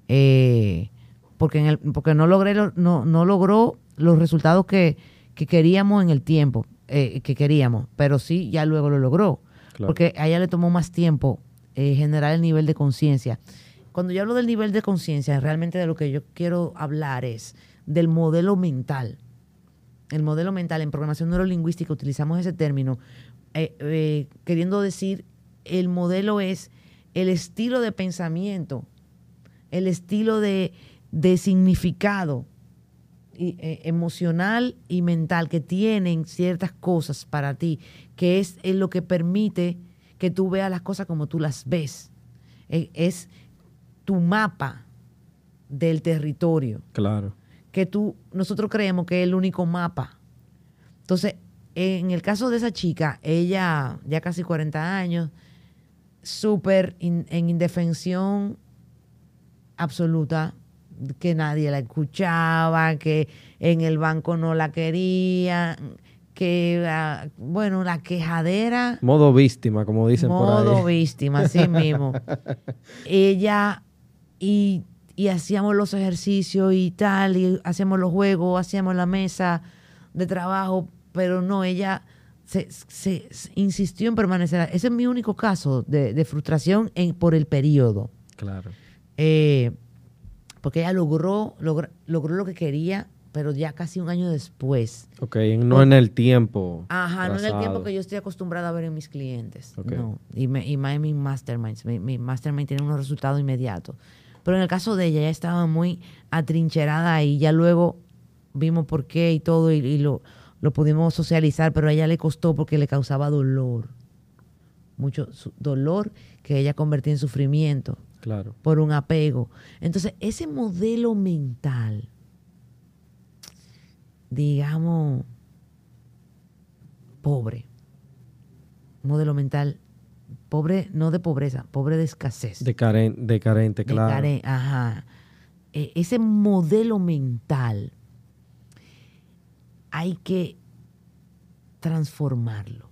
eh, porque, en el, porque no, logré lo- no, no logró los resultados que, que queríamos en el tiempo eh, que queríamos, pero sí ya luego lo logró, Claro. porque a ella le tomó más tiempo eh, generar el nivel de conciencia. Cuando yo hablo del nivel de conciencia, realmente de lo que yo quiero hablar es del modelo mental. El modelo mental en programación neurolingüística utilizamos ese término eh, eh, queriendo decir el modelo es el estilo de pensamiento, el estilo de, de significado emocional y mental que tienen ciertas cosas para ti, que es lo que permite que tú veas las cosas como tú las ves. Eh, es tu mapa del territorio Claro. que tú, nosotros creemos que es el único mapa. Entonces, en el caso de esa chica, ella ya casi 40 años, súper in- en indefensión absoluta, que nadie la escuchaba, que en el banco no la querían, que, ah, bueno, la quejadera. Modo víctima, como dicen por ahí. Modo víctima, así mismo. Ella, y, y hacíamos los ejercicios y tal, y hacíamos los juegos, hacíamos la mesa de trabajo, pero no, ella se, se- se insistió en permanecer. Ese es mi único caso de, de frustración en, por el periodo. Claro. Eh, porque ella logró, logr- logró lo que quería, pero ya casi un año después. Ok, no en el tiempo. Ajá, no en el tiempo que yo estoy acostumbrada a ver en mis clientes. Ok. No. Y, me, y más en mis masterminds. Mi, mi mastermind tiene unos resultados inmediatos. Pero en el caso de ella, ella estaba muy atrincherada y ya luego vimos por qué y todo y, y lo, lo pudimos socializar, pero a ella le costó porque le causaba dolor. Mucho dolor que ella convertía en sufrimiento Claro. por un apego. Entonces, ese modelo mental, digamos, pobre, modelo mental, pobre, no de pobreza, pobre de escasez. De, caren- de carente, de claro. care- ajá. E- ese modelo mental hay que transformarlo.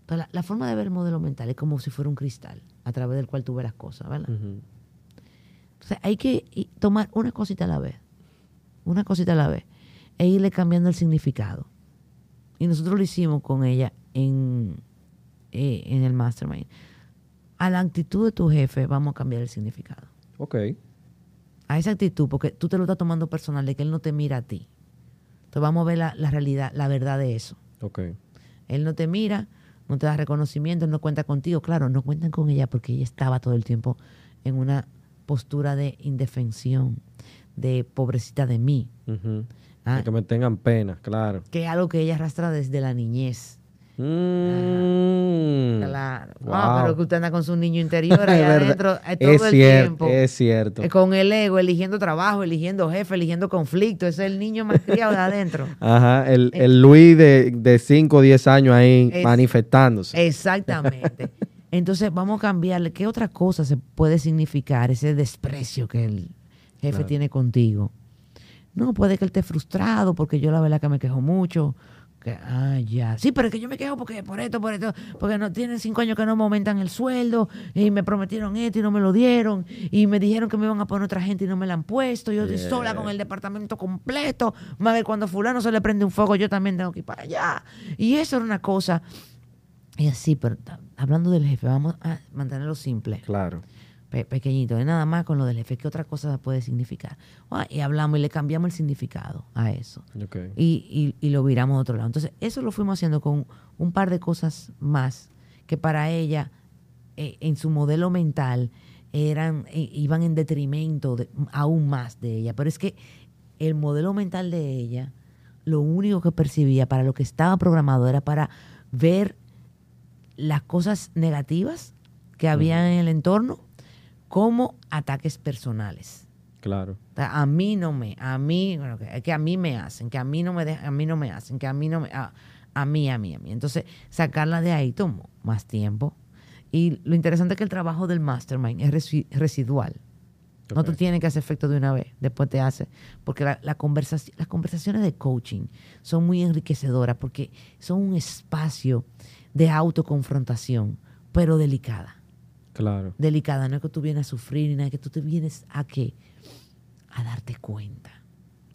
Entonces, la, la forma de ver el modelo mental es como si fuera un cristal a través del cual tú ves las cosas, ¿verdad? Entonces hay que tomar una cosita a la vez, una cosita a la vez, e irle cambiando el significado. Y nosotros lo hicimos con ella en, eh, en el mastermind. A la actitud de tu jefe vamos a cambiar el significado. Ok. A esa actitud, porque tú te lo estás tomando personal de que él no te mira a ti. Entonces vamos a ver la, la realidad, la verdad de eso. Ok. Él no te mira, no te da reconocimiento, él no cuenta contigo. Claro, no cuentan con ella porque ella estaba todo el tiempo en una postura de indefensión, de pobrecita de mí, Ujú. Ah. De Que me tengan pena, claro. que es algo que ella arrastra desde la niñez. Mm. Claro. Wow. Ah, pero que usted anda con su niño interior ahí adentro eh, todo es el cierto, tiempo. es cierto. Eh, Con el ego, eligiendo trabajo, eligiendo jefe, eligiendo conflicto. Ese es el niño más criado de adentro. Ajá, el, el Luis de 5 o 10 años ahí Es- manifestándose. Exactamente. Entonces, vamos a cambiarle. ¿Qué otra cosa se puede significar ese desprecio que el jefe Claro. tiene contigo? No, puede que él esté frustrado porque yo la verdad que me quejo mucho. Que, ah, ya. Sí, pero es que yo me quejo porque por esto, por esto, porque no tienen cinco años que no me aumentan el sueldo y me prometieron esto y no me lo dieron y me dijeron que me iban a poner otra gente y no me la han puesto. Yo estoy sola con el departamento completo. Más cuando fulano se le prende un fuego, yo también tengo que ir para allá. Y eso era una cosa y así, pero hablando del jefe, vamos a mantenerlo simple, Claro. Pe- pequeñito, y nada más con lo del jefe, ¿qué otra cosa puede significar? Ah, y hablamos y le cambiamos el significado a eso. Y, y- y lo viramos a otro lado. Entonces, eso lo fuimos haciendo con un par de cosas más que para ella, eh, en su modelo mental, eran eh, iban en detrimento de- aún más de ella. Pero es que el modelo mental de ella, lo único que percibía para lo que estaba programado era para ver las cosas negativas que había en el entorno como ataques personales. Claro. A mí no me, a mí, que, a mí me hacen, que a mí no me dejan, a mí no me hacen, que a mí no me, a, a mí, a mí, a mí. Entonces, sacarla de ahí tomó más tiempo. Y lo interesante es que el trabajo del mastermind es resi- residual. No te tiene que hacer efecto de una vez, después te hace. Porque la, la conversaci- las conversaciones de coaching son muy enriquecedoras porque son un espacio de autoconfrontación, pero delicada Claro. delicada. No es que tú vienes a sufrir ni nada, que tú te vienes a qué? A darte cuenta.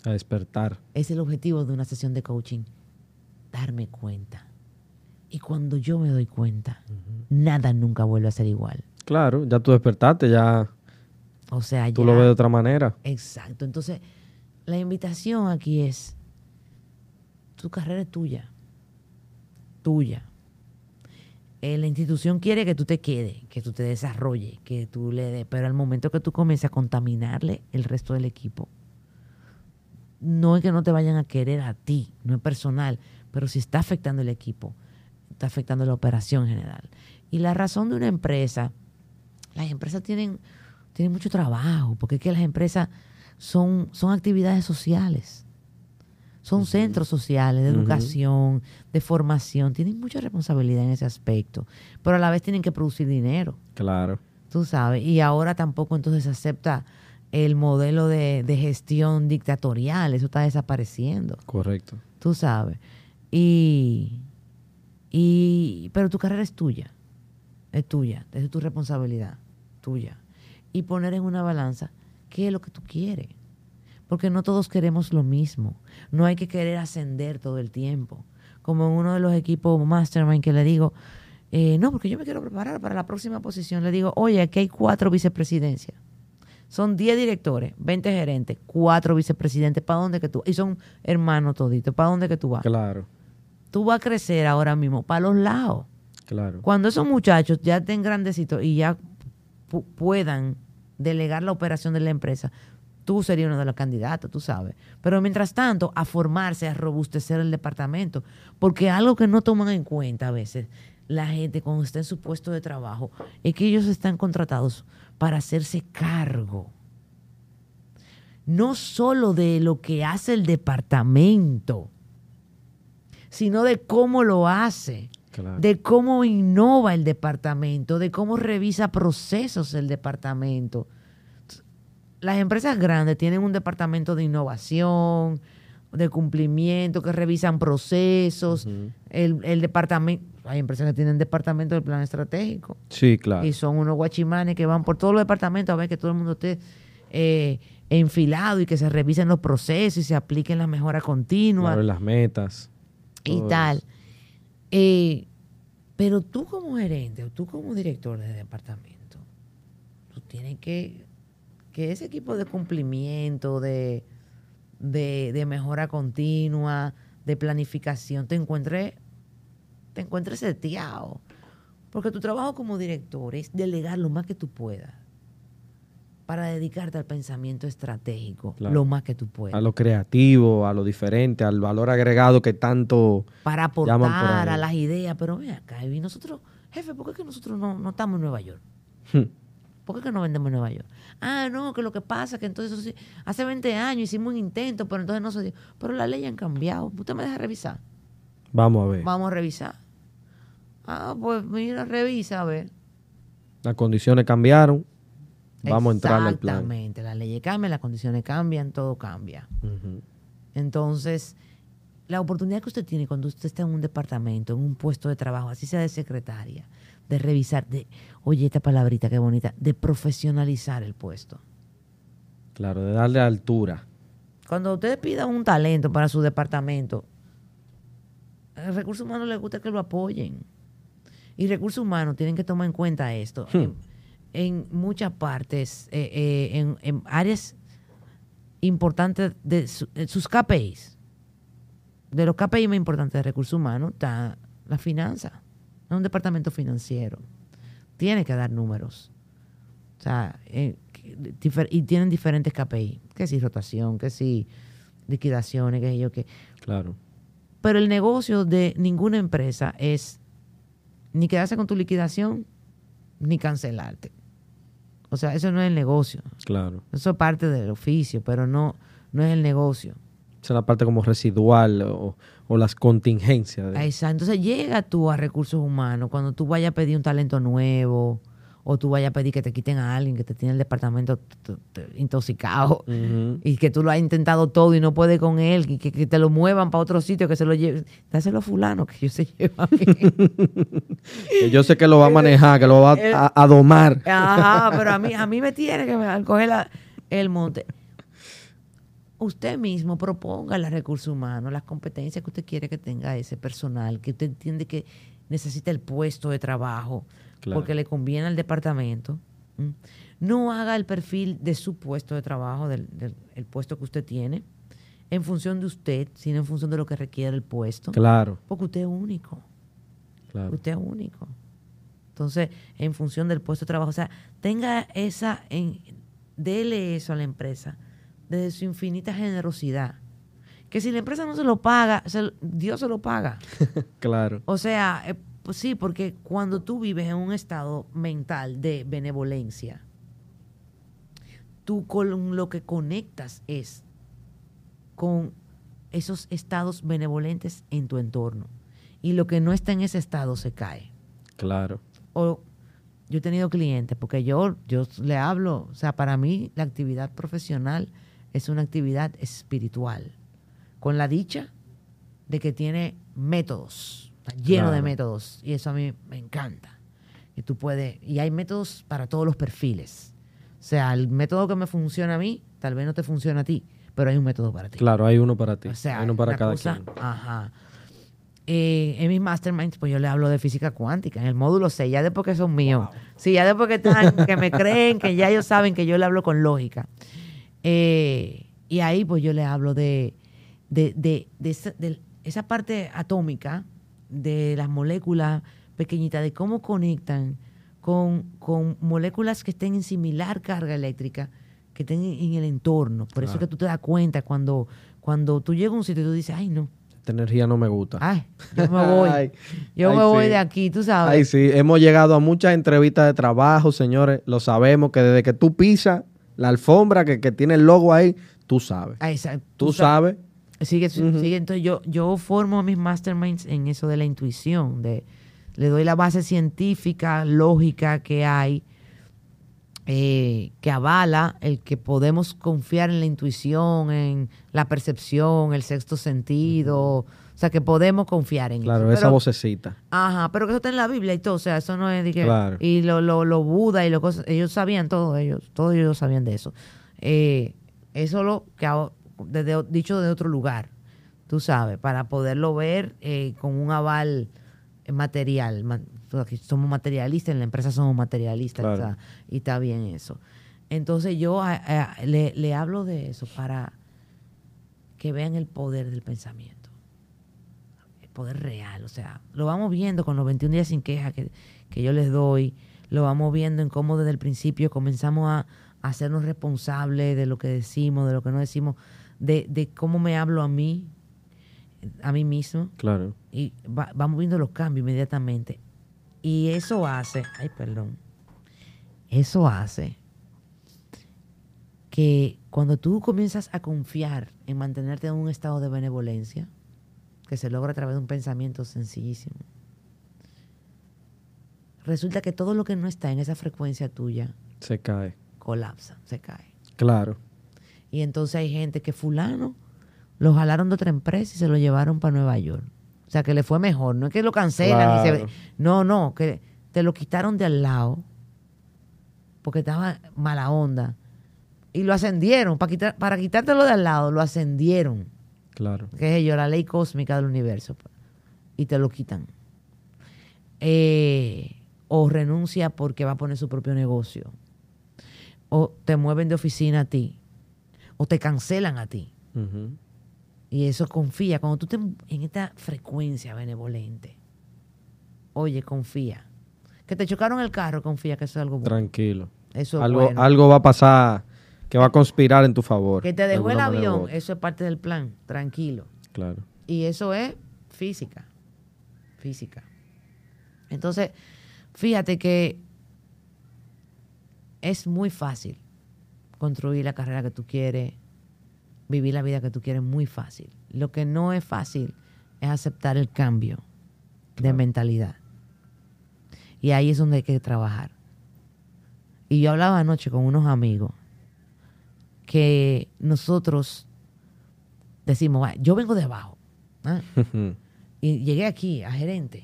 A despertar. Es el objetivo de una sesión de coaching. Darme cuenta. Y cuando yo me doy cuenta, nada nunca vuelve a ser igual. Claro, ya tú despertaste, ya O sea, tú ya- lo ves de otra manera. Exacto. Entonces, la invitación aquí es, tu carrera es tuya. Tuya. Eh, la institución quiere que tú te quedes, que tú te desarrolles, que tú le des, pero al momento que tú comiences a contaminarle el resto del equipo, no es que no te vayan a querer a ti, no es personal, pero si está afectando el equipo, está afectando la operación general. Y la razón de una empresa, las empresas tienen, tienen mucho trabajo, porque es que las empresas son, son actividades sociales, son centros sociales de educación, de formación, tienen mucha responsabilidad en ese aspecto, pero a la vez tienen que producir dinero Claro. tú sabes, y ahora tampoco entonces se acepta el modelo de, de gestión dictatorial, eso está desapareciendo. Correcto. Tú sabes. Y, y, pero tu carrera es tuya, es tuya, es tu responsabilidad, tuya. Y poner en una balanza qué es lo que tú quieres. Porque no todos queremos lo mismo. No hay que querer ascender todo el tiempo. Como en uno de los equipos Mastermind que le digo, eh, no, porque yo me quiero preparar para la próxima posición. Le digo, oye, aquí hay cuatro vicepresidencias. Son 10 directores, 20 gerentes, cuatro vicepresidentes. ¿Para dónde que tú? Y son hermanos toditos. ¿Para dónde que tú vas? Claro. Tú vas a crecer ahora mismo para los lados. Claro. Cuando esos muchachos ya estén grandecitos y ya puedan delegar la operación de la empresa, tú serías uno de los candidatos, tú sabes. Pero mientras tanto, a formarse, a robustecer el departamento. Porque algo que no toman en cuenta a veces la gente cuando está en su puesto de trabajo es que ellos están contratados para hacerse cargo. No solo de lo que hace el departamento, sino de cómo lo hace, de cómo innova el departamento, de cómo revisa procesos el departamento. Las empresas grandes tienen un departamento de innovación, de cumplimiento, que revisan procesos, el, el departamento hay empresas que tienen departamento del plan estratégico. Sí, claro. Y son unos guachimanes que van por todos los departamentos a ver que todo el mundo esté eh, enfilado y que se revisen los procesos y se apliquen las mejoras continuas. Claro, las metas. Y tal. Eh, pero tú como gerente o tú como director de departamento, tú tienes que que ese equipo de cumplimiento, de, de, de mejora continua, de planificación, te encuentre te encuentres seteado. Porque tu trabajo como director es delegar lo más que tú puedas para dedicarte al pensamiento estratégico lo más que tú puedas. A lo creativo, a lo diferente, al valor agregado que tanto. Para aportar a las ideas. Pero ve acá, y nosotros, jefe, ¿por qué que nosotros no, estamos en Nueva York? ¿Por qué que no vendemos en Nueva York? Ah, no, que lo que pasa es que entonces hace 20 años hicimos un intento, pero entonces no se dio. Pero las leyes han cambiado. ¿Usted me deja revisar? Vamos a ver. Vamos a revisar. Ah, pues mira, revisa a ver. Las condiciones cambiaron. Vamos a entrar al plan. Exactamente. Las leyes cambian, las condiciones cambian, todo cambia. Entonces, la oportunidad que usted tiene cuando usted está en un departamento, en un puesto de trabajo, así sea de secretaria, de revisar, de, oye, esta palabrita qué bonita, de profesionalizar el puesto. Claro, de darle altura. Cuando usted pida un talento para su departamento, el recurso humano le gusta que lo apoyen. Y recursos humanos tienen que tomar en cuenta esto. Hmm. En, muchas partes, eh, eh, en, áreas importantes de sus KPIs, de los KPIs más importantes de recursos humanos, está la finanza. Es un departamento financiero. Tiene que dar números. O sea, eh, y tienen diferentes KPI. Que si rotación, que si liquidaciones, que yo, que. Claro. Pero el negocio de ninguna empresa es ni quedarse con tu liquidación, ni cancelarte. O sea, eso no es el negocio. Claro. Eso es parte del oficio, pero no, no es el negocio. Esa es la parte como residual o, o las contingencias. Exacto. Entonces llega tú a recursos humanos cuando tú vayas a pedir un talento nuevo o tú vayas a pedir que te quiten a alguien que te tiene el departamento intoxicado y que tú lo has intentado todo y no puedes con él y que, te lo muevan para otro sitio, que se lo lleven. Dáselo a fulano que yo se lleva yo sé que lo va a manejar, que lo va a, domar. Ajá, pero a mí, a mí me tiene que coger el monte. Usted mismo proponga los recursos humanos, las competencias que usted quiere que tenga ese personal, que usted entiende que necesita el puesto de trabajo porque le conviene al departamento. No haga el perfil de su puesto de trabajo, del, puesto que usted tiene, en función de usted, sino en función de lo que requiere el puesto. Claro. Porque usted es único. Claro. Usted es único. Entonces, en función del puesto de trabajo, o sea, tenga esa, en, dele eso a la empresa desde su infinita generosidad. Que si la empresa no se lo paga, Dios se lo paga. claro. O sea, eh, pues sí, porque cuando tú vives en un estado mental de benevolencia, tú con lo que conectas es con esos estados benevolentes en tu entorno. Y lo que no está en ese estado se cae. Claro. O yo he tenido clientes, porque yo, yo le hablo, o sea, para mí la actividad profesional es una actividad espiritual, con la dicha de que tiene métodos, está lleno de métodos, y eso a mí me encanta. Y tú puedes, y hay métodos para todos los perfiles. O sea, el método que me funciona a mí, tal vez no te funciona a ti, pero hay un método para ti. Claro, hay uno para ti. O sea, hay uno para cada cosa- quien. Ajá. Eh, en mis masterminds, pues yo le hablo de física cuántica, en el módulo 6, ya después que son míos. Sí, ya después que están, que me creen, que ya ellos saben que yo le hablo con lógica. Eh, y ahí, pues yo le hablo de, de, de- esa, de esa parte atómica, de las moléculas pequeñitas, de cómo conectan con, con moléculas que estén en similar carga eléctrica, que estén en, el entorno. Por eso Claro. que tú te das cuenta cuando, cuando tú llegas a un sitio y tú dices, ay, no, Esta energía no me gusta. ay, yo me voy. Ay, yo ay, me voy de aquí, tú sabes. Ay, sí, hemos llegado a muchas entrevistas de trabajo, señores. Lo sabemos que desde que tú pisas la alfombra que, que tiene el logo ahí, tú sabes. Esa- Tú sa- sabes. Sigue, sigue. Entonces yo, yo formo mis masterminds en eso de la intuición, de le doy la base científica, lógica que hay, eh, que avala el que podemos confiar en la intuición, en la percepción, el sexto sentido, sea, que podemos confiar en Claro, eso. esa Pero- vocecita. Ajá, pero que eso está en la Biblia y todo, o sea, eso no es de que... Claro. Y lo, lo, lo Buda y lo cosas, ellos sabían todo, ellos, todos ellos sabían de eso. Eh, eso lo que hago desde, dicho de otro lugar, tú sabes, para poderlo ver eh, con un aval material. aquí somos materialistas, en la empresa somos materialistas, Claro. y está bien eso. Entonces yo a- a- le, le hablo de eso para que vean el poder del pensamiento poder real. O sea, lo vamos viendo con los 21 días sin queja que, que yo les doy. Lo vamos viendo en cómo desde el principio comenzamos a, a hacernos responsables de lo que decimos, de lo que no decimos, de, de cómo me hablo a mí, a mí mismo. Claro. Y va- vamos viendo los cambios inmediatamente. Y eso hace, ay, perdón, eso hace que cuando tú comienzas a confiar en mantenerte en un estado de benevolencia, que se logra a través de un pensamiento sencillísimo, resulta que todo lo que no está en esa frecuencia tuya Se cae. colapsa, se cae. Claro. Y entonces hay gente que fulano lo jalaron de otra empresa y se lo llevaron para Nueva York. O sea, que le fue mejor. No es que lo cancelan y se. No, no, que te lo quitaron de al lado porque estaba mala onda. Y lo ascendieron. Para, quitar, para quitártelo de al lado, lo ascendieron. Claro. Que es ello, la ley cósmica del universo. pues. Y te lo quitan. Eh, o renuncia porque va a poner su propio negocio. O te mueven de oficina a ti. O te cancelan a ti. Y eso confía. Cuando tú estés en esta frecuencia benevolente, oye, confía. Que te chocaron el carro, confía que eso es algo bueno. Tranquilo. Eso es Algo, bueno. algo va a pasar que va a conspirar en tu favor. que te de dejó el avión, eso es parte del plan. Tranquilo. Claro. Y eso es física. Física. Entonces, fíjate que es muy fácil construir la carrera que tú quieres, vivir la vida que tú quieres, muy fácil. Lo que no es fácil es aceptar el cambio de Claro. mentalidad. Y ahí es donde hay que trabajar. Y yo hablaba anoche con unos amigos que nosotros decimos, "Ah, yo vengo de abajo. ¿ah? Y llegué aquí a gerente.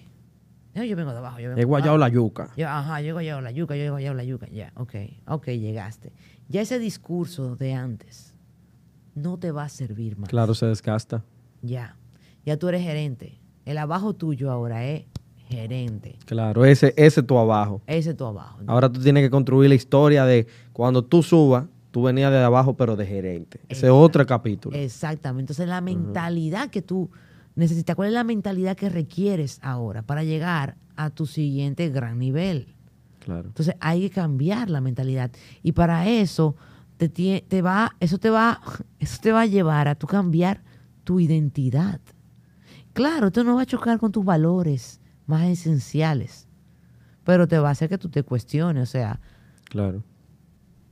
No, yo vengo de abajo. Yo vengo guayado de la yuca. Yo, ajá, yo he guayado la yuca, yo he guayado la yuca. Ya, ok, ok, llegaste. Ya ese discurso de antes no te va a servir más. Claro, se desgasta. Ya. Ya tú eres gerente. El abajo tuyo ahora es gerente. Claro, ese ese tu abajo. Ese es tu abajo. Ahora tú tienes que construir la historia de cuando tú subas, tú venías de abajo, pero de gerente. Ese es otro capítulo. Exactamente. Entonces, la mentalidad que tú necesitas, ¿cuál es la mentalidad que requieres ahora para llegar a tu siguiente gran nivel? Claro. Entonces, hay que cambiar la mentalidad. Y para eso, te, te va, eso, te va, eso te va a llevar a tú cambiar tu identidad. Claro, esto no va a chocar con tus valores más esenciales, pero te va a hacer que tú te cuestiones. O sea, Claro.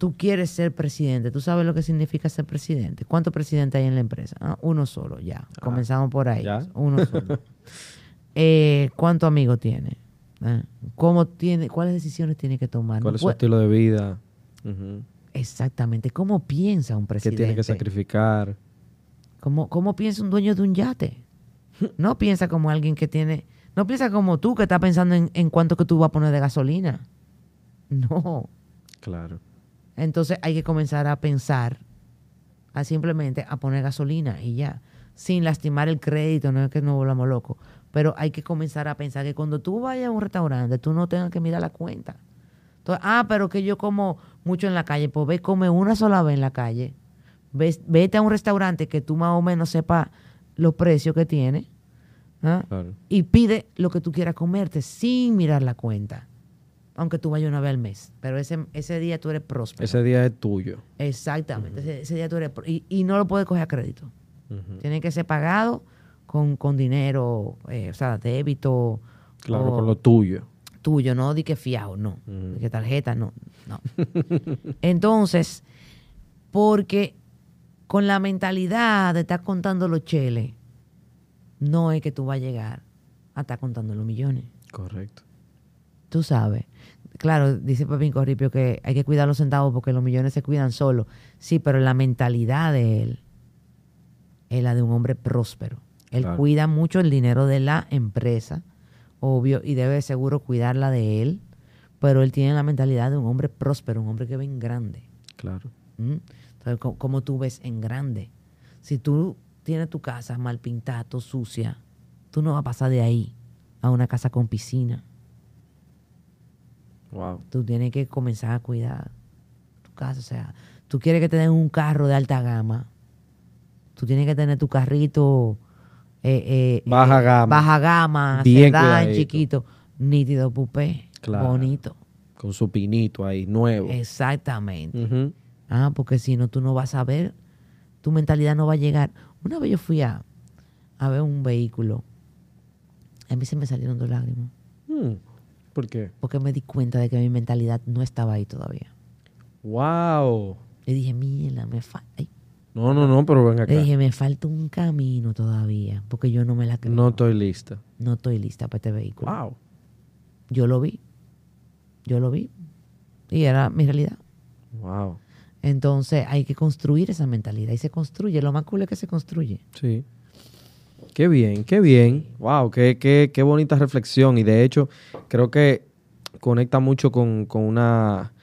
Tú quieres ser presidente, tú sabes lo que significa ser presidente. ¿Cuántos presidentes hay en la empresa? Ah, uno solo, ya. Comenzamos por ahí. ¿ya? Uno solo. Eh, ¿Cuántos amigos tiene? ¿eh? ¿Cómo tiene, ¿Cuáles decisiones tiene que tomar? ¿Cuál es su estilo de vida? Exactamente. ¿Cómo piensa un ¿Qué presidente? tiene que sacrificar? ¿Cómo, ¿Cómo piensa un dueño de un yate? No piensa como alguien que tiene... No piensa como tú que estás pensando en, en cuánto que tú vas a poner de gasolina. No. Claro. Entonces hay que comenzar a pensar, a simplemente a poner gasolina y ya, sin lastimar el crédito, no es que nos volvamos locos, pero hay que comenzar a pensar que cuando tú vayas a un restaurante, tú no tengas que mirar la cuenta. Entonces, ah, pero que yo como mucho en la calle, pues ve, come una sola vez en la calle, Ves- vete a un restaurante que tú más o menos sepas los precios que tiene ¿ah? Claro. y pide lo que tú quieras comerte sin mirar la cuenta. Aunque tú vayas una vez al mes, pero ese, ese día tú eres próspero. Ese día es tuyo. Exactamente. ese, ese día tú eres. Y, y no lo puedes coger a crédito. Tiene que ser pagado con, con dinero, eh, o sea, débito. Claro, o con lo tuyo. tuyo, no di que fiado, no. Ujú. Di que tarjeta, no. no. Entonces, porque con la mentalidad de estar contando los cheles, no es que tú vas a llegar a estar contando los millones. Correcto. Tú sabes. Claro, dice Pepín Corripio que hay que cuidar los centavos porque los millones se cuidan solos. Sí, pero la mentalidad de él es la de un hombre próspero. Él Claro. cuida mucho el dinero de la empresa, obvio, y debe seguro cuidarla de él, pero él tiene la mentalidad de un hombre próspero, un hombre que ve en grande. Claro. ¿Mm? Entonces, co- ¿cómo tú ves en grande? Si tú tienes tu casa mal pintada, sucia, tú no vas a pasar de ahí a una casa con piscina. Wow. Tú tienes que comenzar a cuidar tu casa. O sea, tú quieres que te den un carro de alta gama. Tú tienes que tener tu carrito eh, eh, Baja eh, gama. baja gama, Bien sedán, chiquito, nítido, pupé, Claro. bonito. Con su pinito ahí, nuevo. Exactamente. Ah, porque si no, tú no vas a ver, tu mentalidad no va a llegar. Una vez yo fui a, a ver un vehículo. A mí se me salieron dos lágrimas. Mm. ¿Por qué? Porque me di cuenta de que mi mentalidad no estaba ahí todavía. Wow. Le dije, mierda, me falta. No, no, no, pero ven acá. Le dije, me falta un camino todavía. Porque yo no me la creo. No estoy lista. No estoy lista para este vehículo. Wow. Yo lo vi. Yo lo vi. Y era mi realidad. Wow. Entonces hay que construir esa mentalidad. Y se construye. Lo más cool es que se construye. Sí. Qué bien, qué bien. Wow, qué, qué, qué bonita reflexión. Y de hecho, creo que conecta mucho con, con una,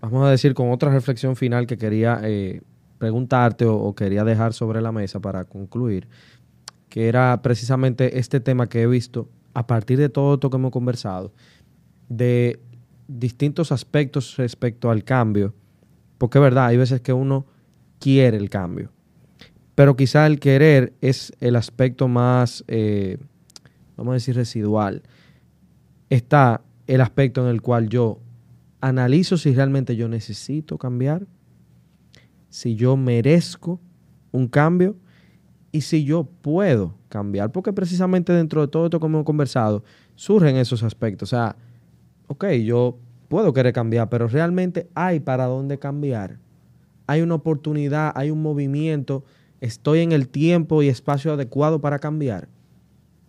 vamos a decir, con otra reflexión final que quería eh, preguntarte o, o quería dejar sobre la mesa para concluir, que era precisamente este tema que he visto a partir de todo esto que hemos conversado, de distintos aspectos respecto al cambio, porque es verdad, hay veces que uno quiere el cambio, pero quizá el querer es el aspecto más, eh, vamos a decir, residual. Está el aspecto en el cual yo analizo si realmente yo necesito cambiar, si yo merezco un cambio y si yo puedo cambiar, porque precisamente dentro de todo esto que hemos conversado, surgen esos aspectos. O sea, ok, yo puedo querer cambiar, pero realmente hay para dónde cambiar. Hay una oportunidad, hay un movimiento, estoy en el tiempo y espacio adecuado para cambiar.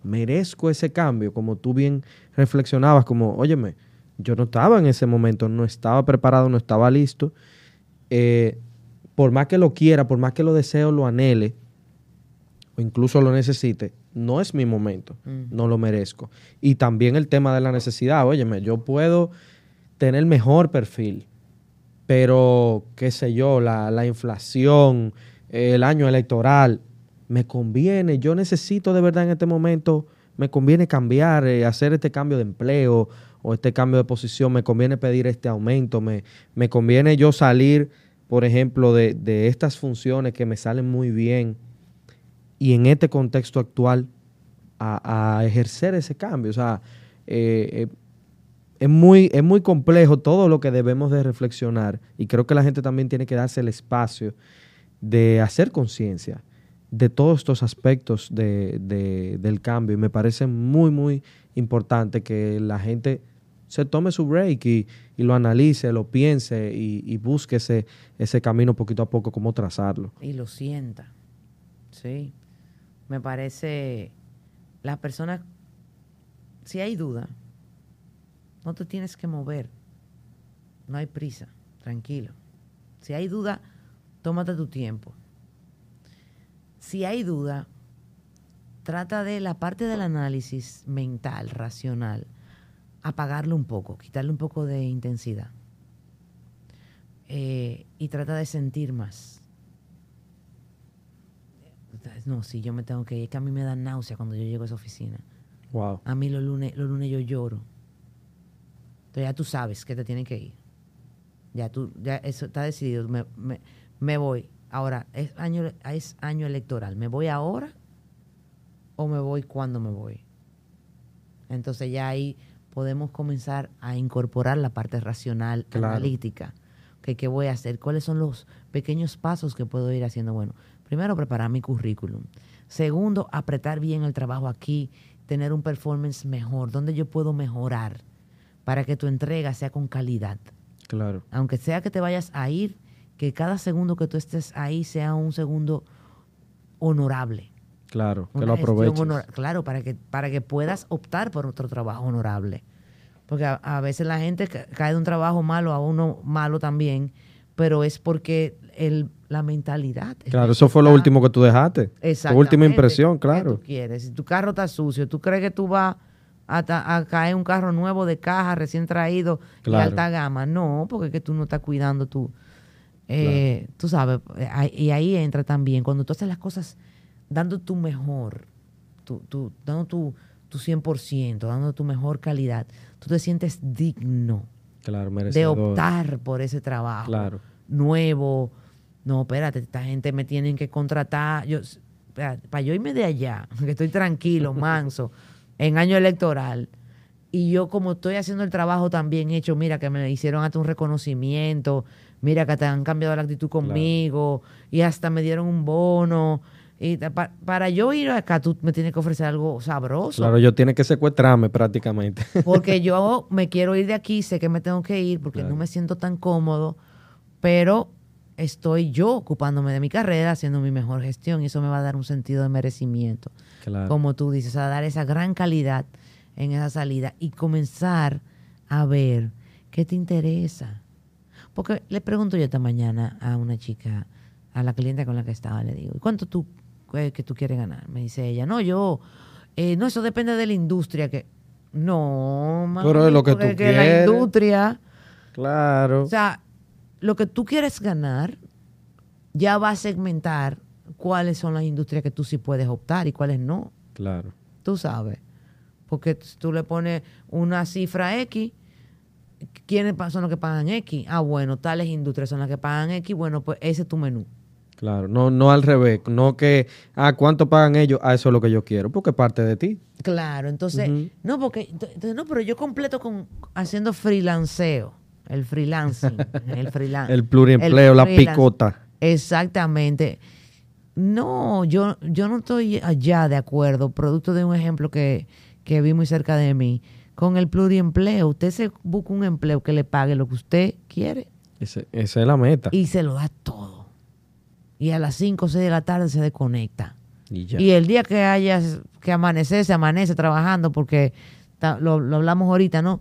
Merezco ese cambio, como tú bien reflexionabas, como, óyeme, yo no estaba en ese momento, no estaba preparado, no estaba listo. Eh, por más que lo quiera, por más que lo deseo, lo anhele, o incluso lo necesite, no es mi momento, Mm. no lo merezco. Y también el tema de la necesidad, óyeme, yo puedo tener mejor perfil, pero qué sé yo, la, la inflación, el año electoral, me conviene, yo necesito de verdad en este momento, me conviene cambiar, eh, hacer este cambio de empleo o este cambio de posición, me conviene pedir este aumento, me, me conviene yo salir, por ejemplo, de, de estas funciones que me salen muy bien y en este contexto actual a, a ejercer ese cambio. O sea, eh, eh, es, muy, es muy complejo todo lo que debemos de reflexionar y creo que la gente también tiene que darse el espacio de hacer conciencia de todos estos aspectos de, de- del cambio y me parece muy, muy importante que la gente se tome su break y, y lo analice, lo piense y, y busque ese, ese camino poquito a poco, cómo trazarlo. y lo sienta. Sí. Me parece, las personas, si hay duda, No te tienes que mover. No hay prisa. Tranquilo. Si hay duda, tómate tu tiempo. Si hay duda, trata de la parte del análisis mental, racional, apagarlo un poco, quitarle un poco de intensidad. Eh, y trata de sentir más. No, si yo me tengo que ir, que a mí me da náusea cuando yo llego a esa oficina. Wow. A mí los lunes, los lunes yo lloro. Entonces ya tú sabes que te tienen que ir. Ya tú, ya eso está decidido. Me, me, me voy. Ahora, es año, es año electoral. ¿Me voy ahora o me voy cuando me voy? Entonces ya ahí podemos comenzar a incorporar la parte racional, Claro. analítica. que ¿Qué voy a hacer? ¿Cuáles son los pequeños pasos que puedo ir haciendo? Bueno, primero preparar mi currículum. Segundo, apretar bien el trabajo aquí, tener un performance mejor, donde yo puedo mejorar para que tu entrega sea con calidad. Claro. Aunque sea que te vayas a ir, que cada segundo que tú estés ahí sea un segundo honorable. Claro. Que lo aproveches. honor- claro, para que, para que puedas optar por otro trabajo honorable. Porque a, a veces la gente ca- cae de un trabajo malo a uno malo también, pero es porque el, la mentalidad. Claro, eso fue lo último que tú dejaste. Tu última impresión, ¿Qué claro. tú quieres? Si tu carro está sucio, ¿tú crees que tú vas a, caer un carro nuevo de caja, recién traído y Claro. alta gama? No, porque es que tú no estás cuidando tu... eh, Tú sabes, eh, y ahí entra también, cuando tú haces las cosas dando tu mejor, tu, tu- dando tu, tu 100%, dando tu mejor calidad, tú te sientes digno Claro, de optar por ese trabajo Claro. nuevo. No, espérate, esta gente me tienen que contratar. Yo, para yo irme de allá, que estoy tranquilo, manso, en año electoral, y yo como estoy haciendo el trabajo tan bien hecho, mira que me hicieron hasta un reconocimiento, mira que te han cambiado la actitud conmigo, y hasta me dieron un bono. Y ta- pa- para yo ir acá, tú me tienes que ofrecer algo sabroso. Claro, yo tiene que secuestrarme prácticamente. Porque yo me quiero ir de aquí, sé que me tengo que ir porque Claro. no me siento tan cómodo, pero estoy yo ocupándome de mi carrera, haciendo mi mejor gestión y eso me va a dar un sentido de merecimiento. claro. Como tú dices, a dar esa gran calidad en esa salida y comenzar a ver qué te interesa. Porque le pregunto yo esta mañana a una chica, a la clienta con la que estaba, le digo, ¿y cuánto tú eh, que tú quieres ganar? Me dice ella, no, yo, eh, no, eso depende de la industria que... No, mami, Pero es lo que tú la quieres. industria, Claro. o sea, lo que tú quieres ganar ya va a segmentar cuáles son las industrias que tú sí puedes optar y cuáles no. claro. Tú sabes. Porque tú le pones una cifra X, ¿quiénes son los que pagan X? Ah, bueno, tales industrias son las que pagan X. Bueno, pues ese es tu menú. Claro, no, no al revés, no que, ah, ¿cuánto pagan ellos? Ah, eso es lo que yo quiero, porque es parte de ti. Claro, entonces, no, porque, entonces, no, pero yo completo con haciendo freelanceo, el freelancing, el freelance. El pluriempleo, la picota. Exactamente. No, yo, yo no estoy allá de acuerdo, producto de un ejemplo que, que vi muy cerca de mí, con el pluriempleo. Usted se busca un empleo que le pague lo que usted quiere Ese- esa es la meta. y se lo da todo. Y a las 5 o 6 de la tarde se desconecta. Y ya. Y el día que haya que amanecer, se amanece trabajando, porque lo, lo hablamos ahorita, ¿no?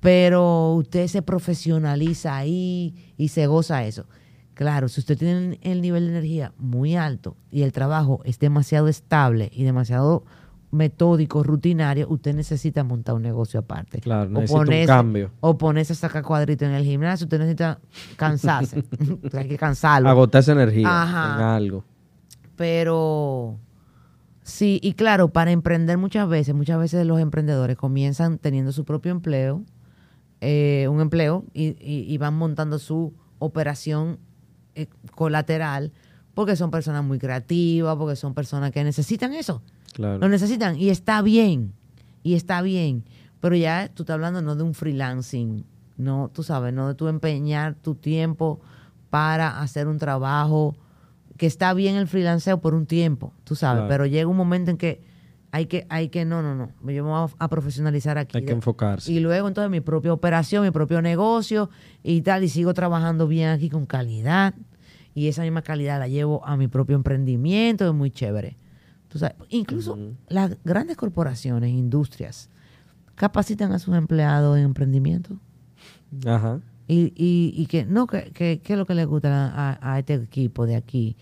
Pero usted se profesionaliza ahí y se goza eso. Claro, si usted tiene el nivel de energía muy alto y el trabajo es demasiado estable y demasiado metódico, rutinario, usted necesita montar un negocio aparte. Claro, O necesita un ponerse- cambio. O ponerse a sacar cuadritos en el gimnasio, usted necesita cansarse. Hay que cansarlo. Agotar esa energía Ajá. en algo. Pero sí, y claro, para emprender muchas veces, muchas veces los emprendedores comienzan teniendo su propio empleo, eh, un empleo, y, y- y van montando su operación eh, colateral, porque son personas muy creativas, porque son personas que necesitan eso, Claro. lo necesitan, y está bien, y está bien, pero ya tú estás hablando no de un freelancing, no, tú sabes, no de tú empeñar tu tiempo para hacer un trabajo que está bien el freelanceo por un tiempo, tú sabes, Claro. pero llega un momento en que hay que, hay que, no, no, no, yo me voy a, a profesionalizar aquí. Hay que enfocarse. Y luego entonces mi propia operación, mi propio negocio y tal, y sigo trabajando bien aquí con calidad. Y esa misma calidad la llevo a mi propio emprendimiento, es muy chévere. Tú sabes, incluso las grandes corporaciones, industrias, capacitan a sus empleados en emprendimiento. Ajá. Y, y, y que, no, que, que, que es lo que les gusta a, a este equipo de aquí.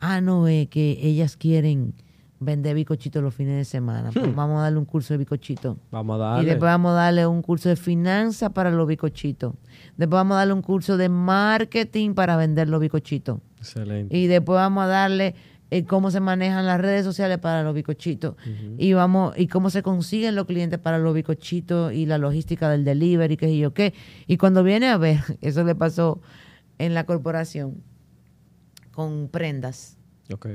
Ah, no, es que ellas quieren vender bicochitos los fines de semana. Pues vamos a darle un curso de bicochito. Vamos a Y darle. después vamos a darle un curso de finanzas para los bicochitos. Después vamos a darle un curso de marketing para vender los bicochitos. Excelente. Y después vamos a darle eh, cómo se manejan las redes sociales para los bicochitos. Y vamos y cómo se consiguen los clientes para los bicochitos y la logística del delivery, qué sé yo qué. Y cuando viene a ver, eso le pasó en la corporación con prendas. Ok.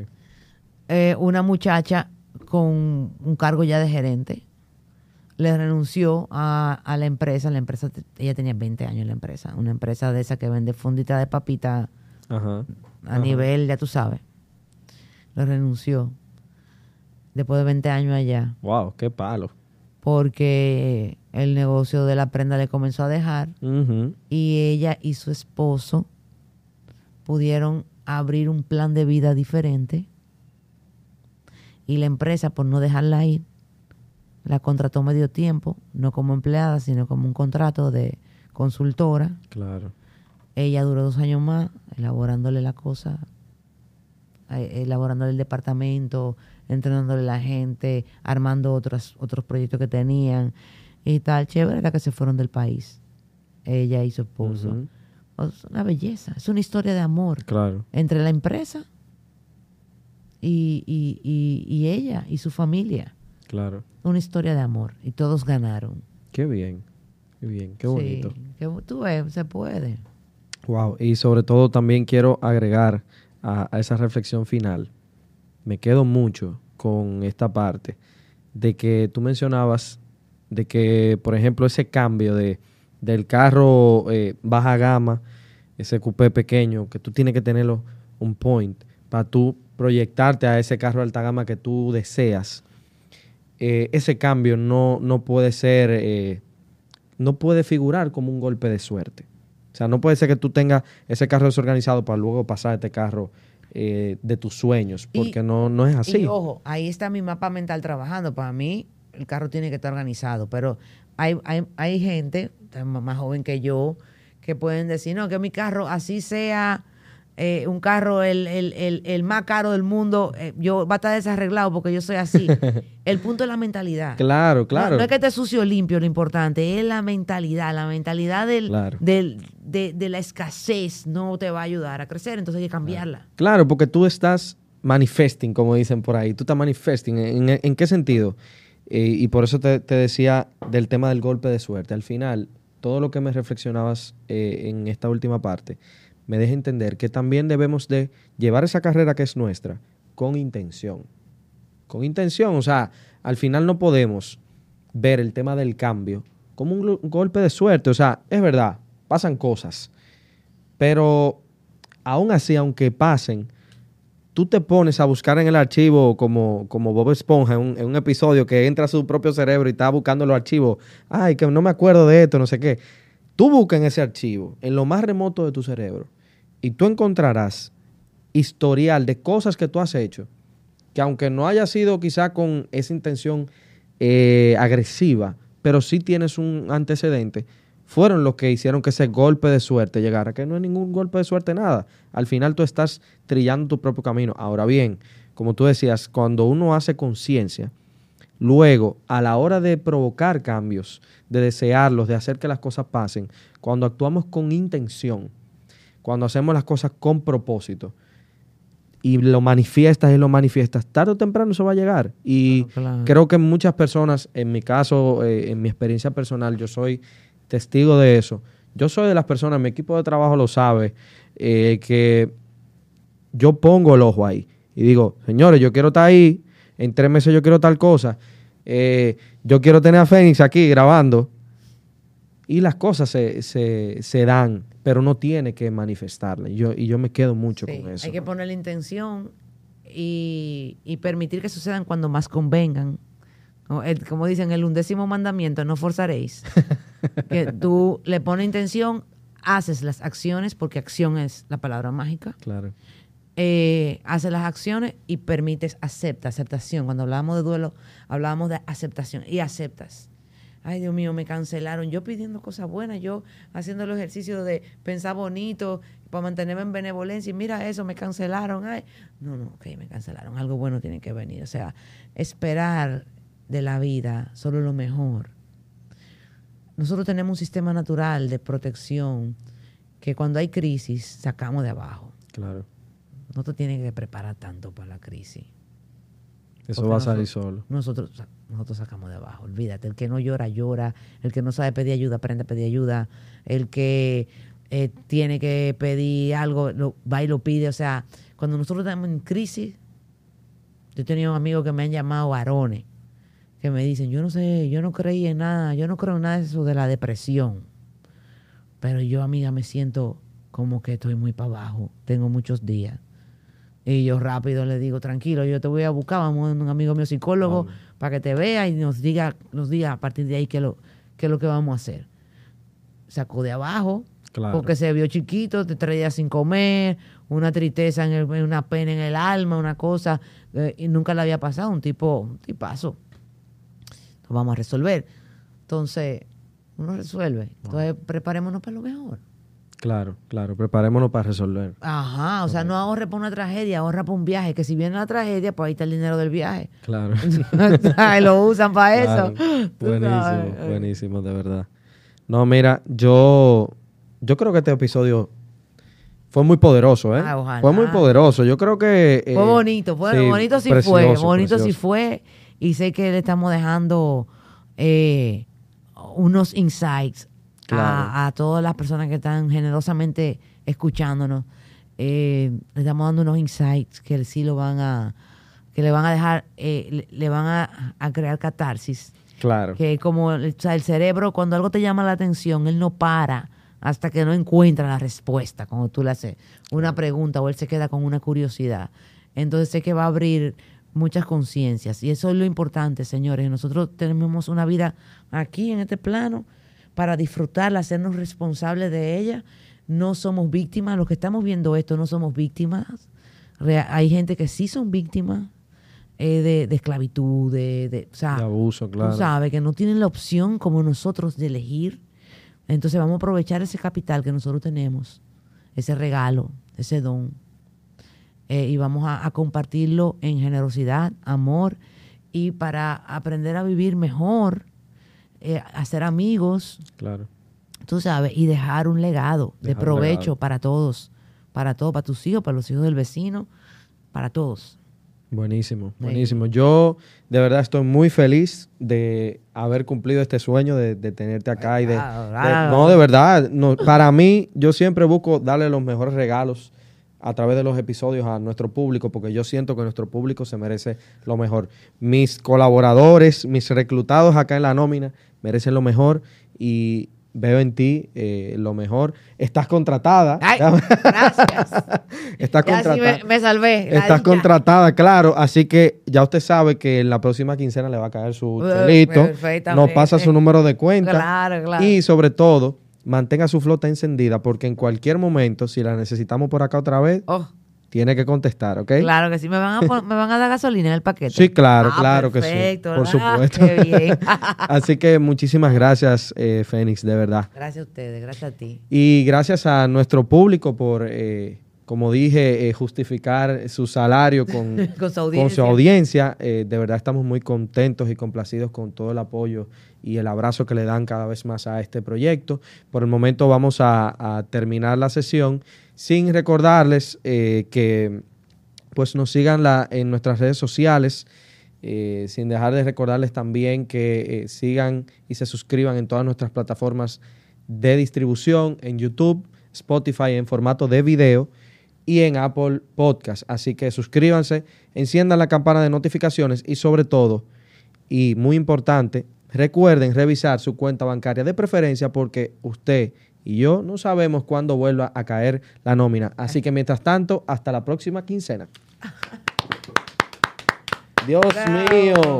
Eh, una muchacha con un cargo ya de gerente le renunció a, a la empresa. La empresa, ella tenía 20 años en la empresa. Una empresa de esa que vende fundita de papita Ajá. a nivel, ya tú sabes. Le renunció después de 20 años allá Wow, qué palo. porque el negocio de la prenda le comenzó a dejar y ella y su esposo pudieron abrir un plan de vida diferente y la empresa por no dejarla ir la contrató medio tiempo, no como empleada, sino como un contrato de consultora. Claro. Ella duró dos años más elaborándole la cosa, eh, elaborándole el departamento, entrenándole a la gente, armando otros, otros proyectos que tenían y tal. Chévere era que se fueron del país, ella y su esposo. Es una belleza, es una historia de amor Claro. entre la empresa y, y- y- y ella y su familia. Claro. Una historia de amor y todos ganaron. Qué bien. Qué bien. Qué Sí, bonito. que tú ves, se puede. Wow. Y sobre todo también quiero agregar a, esa reflexión final. Me quedo mucho con esta parte de que tú mencionabas de que, por ejemplo, ese cambio de, del carro eh, baja gama, ese coupé pequeño, que tú tienes que tenerlo un point para tú proyectarte a ese carro alta gama que tú deseas. Eh, ese cambio no, no puede ser, eh, no puede figurar como un golpe de suerte. O sea, no puede ser que tú tengas ese carro desorganizado para luego pasar este carro eh, de tus sueños, Y- porque no, no es así. Y ojo, ahí está mi mapa mental trabajando. Para mí, el carro tiene que estar organizado, pero hay, hay, hay gente más joven que yo que pueden decir, no, que mi carro, así sea eh, un carro el, el, el, el más caro del mundo, eh, yo va a estar desarreglado porque yo soy así. el punto es la mentalidad. Claro, No- claro. No, es que esté sucio o limpio lo importante, es la mentalidad. La mentalidad del, Claro. del- de, de la escasez no te va a ayudar a crecer, entonces hay que cambiarla. Claro, porque tú estás manifesting, como dicen por ahí. Tú estás manifesting. ¿En, en- en qué sentido? Eh, y por eso te, te decía del tema del golpe de suerte. Al final, todo lo que me reflexionabas eh, en esta última parte me deja entender que también debemos de llevar esa carrera que es nuestra con intención. Con intención. O sea, al final no podemos ver el tema del cambio como un, golpe de suerte. O sea, es verdad, pasan cosas. Pero aún así, aunque pasen, tú te pones a buscar en el archivo como, como Bob Esponja en un, en un episodio que entra a su propio cerebro y está buscando los archivos. Ay, que no me acuerdo de esto, no sé qué. Tú buscas en ese archivo, en lo más remoto de tu cerebro, y tú encontrarás historial de cosas que tú has hecho, que aunque no haya sido quizá con esa intención eh, agresiva, pero sí tienes un antecedente, fueron los que hicieron que ese golpe de suerte llegara, que no es ningún golpe de suerte nada. Al final tú estás trillando tu propio camino. Ahora bien, como tú decías, cuando uno hace conciencia, luego a la hora de provocar cambios, de desearlos, de hacer que las cosas pasen, cuando actuamos con intención, cuando hacemos las cosas con propósito y lo manifiestas y lo manifiestas, tarde o temprano eso va a llegar. Y Claro, claro. creo que muchas personas, en mi caso, eh, en mi experiencia personal, yo soy testigo de eso. Yo soy de las personas, mi equipo de trabajo lo sabe, eh, que yo pongo el ojo ahí y digo, señores, yo quiero estar ahí, en tres meses yo quiero tal cosa, eh, yo quiero tener a Fénix aquí grabando. Y las cosas se, se, se dan, pero no tiene que manifestarla. Y yo, y yo me quedo mucho Sí, con eso. Hay que poner la intención y, y permitir que sucedan cuando más convengan. El- como dicen, el undécimo mandamiento, no forzaréis. que tú le pones intención, haces las acciones, porque acción es la palabra mágica. Claro. Eh, haces las acciones y permites acepta, aceptación. Cuando hablábamos de duelo, hablábamos de aceptación y aceptas. ay Dios mío, me cancelaron. Yo pidiendo cosas buenas, yo haciendo el ejercicio de pensar bonito para mantenerme en benevolencia y mira eso, me cancelaron. Ay, no, no, ok, me cancelaron. Algo bueno tiene que venir. O sea, esperar de la vida solo lo mejor. Nosotros tenemos un sistema natural de protección que cuando hay crisis sacamos de abajo. Claro. No te tienes que preparar tanto para la crisis. Eso va a salir solo. Nosotros, nosotros sacamos de abajo, olvídate. El que no llora, llora. El que no sabe pedir ayuda, aprende a pedir ayuda. El que eh, tiene que pedir algo, lo, va y lo pide. O sea, cuando nosotros estamos en crisis, yo he tenido amigos que me han llamado varones, que me dicen, yo no sé, yo no creí en nada, yo no creo en nada de eso de la depresión. Pero yo, amiga, me siento como que estoy muy para abajo. Tengo muchos días y yo rápido le digo, tranquilo, yo te voy a buscar, vamos a un amigo mío psicólogo para que te vea y nos diga, nos diga a partir de ahí qué, lo, qué es lo que vamos a hacer. Sacó de abajo, porque se vio chiquito, te traía sin comer, una tristeza, en una pena en el alma, una cosa, eh, y nunca le había pasado, un tipo, un tipazo. Lo vamos a resolver. Entonces, uno resuelve. Entonces, preparémonos para lo mejor. Claro, claro, preparémonos para resolver. Ajá, o sea, no ahorre para una tragedia, ahorra para un viaje, que si viene la tragedia, pues ahí está el dinero del viaje. Claro. lo usan para eso. Buenísimo, buenísimo, de verdad. No, mira, yo, yo creo que este episodio fue muy poderoso, ¿eh? Ah, fue muy poderoso. Yo creo que... fue eh, bonito, fue bonito sí fue, bonito sí fue. Y sé que le estamos dejando eh, unos insights a, todas las personas que están generosamente escuchándonos. Eh, le estamos dando unos insights que sí lo van a, que le van a dejar, eh, le, van a, crear catarsis. Claro. Que como el cerebro, cuando algo te llama la atención, él no para hasta que no encuentra la respuesta. Cuando tú le haces una pregunta o él se queda con una curiosidad. Entonces sé que va a abrir muchas conciencias. Y eso es lo importante, señores. Nosotros tenemos una vida aquí en este plano para disfrutarla, hacernos responsables de ella. No somos víctimas, los que estamos viendo esto no somos víctimas. hay gente que sí son víctimas eh, de, esclavitud, de, abuso, claro. Tú sabes, que no tienen la opción como nosotros de elegir. Entonces vamos a aprovechar ese capital que nosotros tenemos, ese regalo, ese don, eh, y vamos a, a compartirlo en generosidad, amor, y para aprender a vivir mejor eh, hacer amigos. Claro. Tú sabes, y dejar un legado de provecho para todos, para todos, para tus hijos, para los hijos del vecino, para todos. Buenísimo, buenísimo. Yo de verdad estoy muy feliz de haber cumplido este sueño de, tenerte acá y de, no de verdad, no, para mí yo siempre busco darle los mejores regalos a través de los episodios a nuestro público, porque yo siento que nuestro público se merece lo mejor. Mis colaboradores, mis reclutados acá en la nómina, merecen lo mejor y veo en ti eh, lo mejor. Estás contratada. gracias. Estás contratada. me, salvé. Estás contratada, claro. Así que ya usted sabe que en la próxima quincena le va a caer su chelito. Nos pasa su número de cuenta. Claro, claro. Y sobre todo, mantenga su flota encendida porque en cualquier momento, si la necesitamos por acá otra vez, oh. tiene que contestar, ¿ok? Claro que sí, me van a, me van a dar gasolina en el paquete. Sí, claro, ah, claro que sí. Por supuesto. Así que muchísimas gracias, eh, Fénix, de verdad. Gracias a ustedes, gracias a ti. Y gracias a nuestro público por... Eh, como dije, eh, justificar su salario con, su audiencia. Eh, de verdad estamos muy contentos y complacidos con todo el apoyo y el abrazo que le dan cada vez más a este proyecto. Por el momento vamos a, terminar la sesión sin recordarles eh, que pues nos sigan en nuestras redes sociales. sin dejar de recordarles también que sigan y se suscriban en todas nuestras plataformas de distribución, en YouTube, Spotify en formato de video y en Apple Podcast. Así que suscríbanse, enciendan la campana de notificaciones y sobre todo, y muy importante, recuerden revisar su cuenta bancaria de preferencia porque usted y yo no sabemos cuándo vuelva a caer la nómina. Así que mientras tanto, hasta la próxima quincena. Dios mío.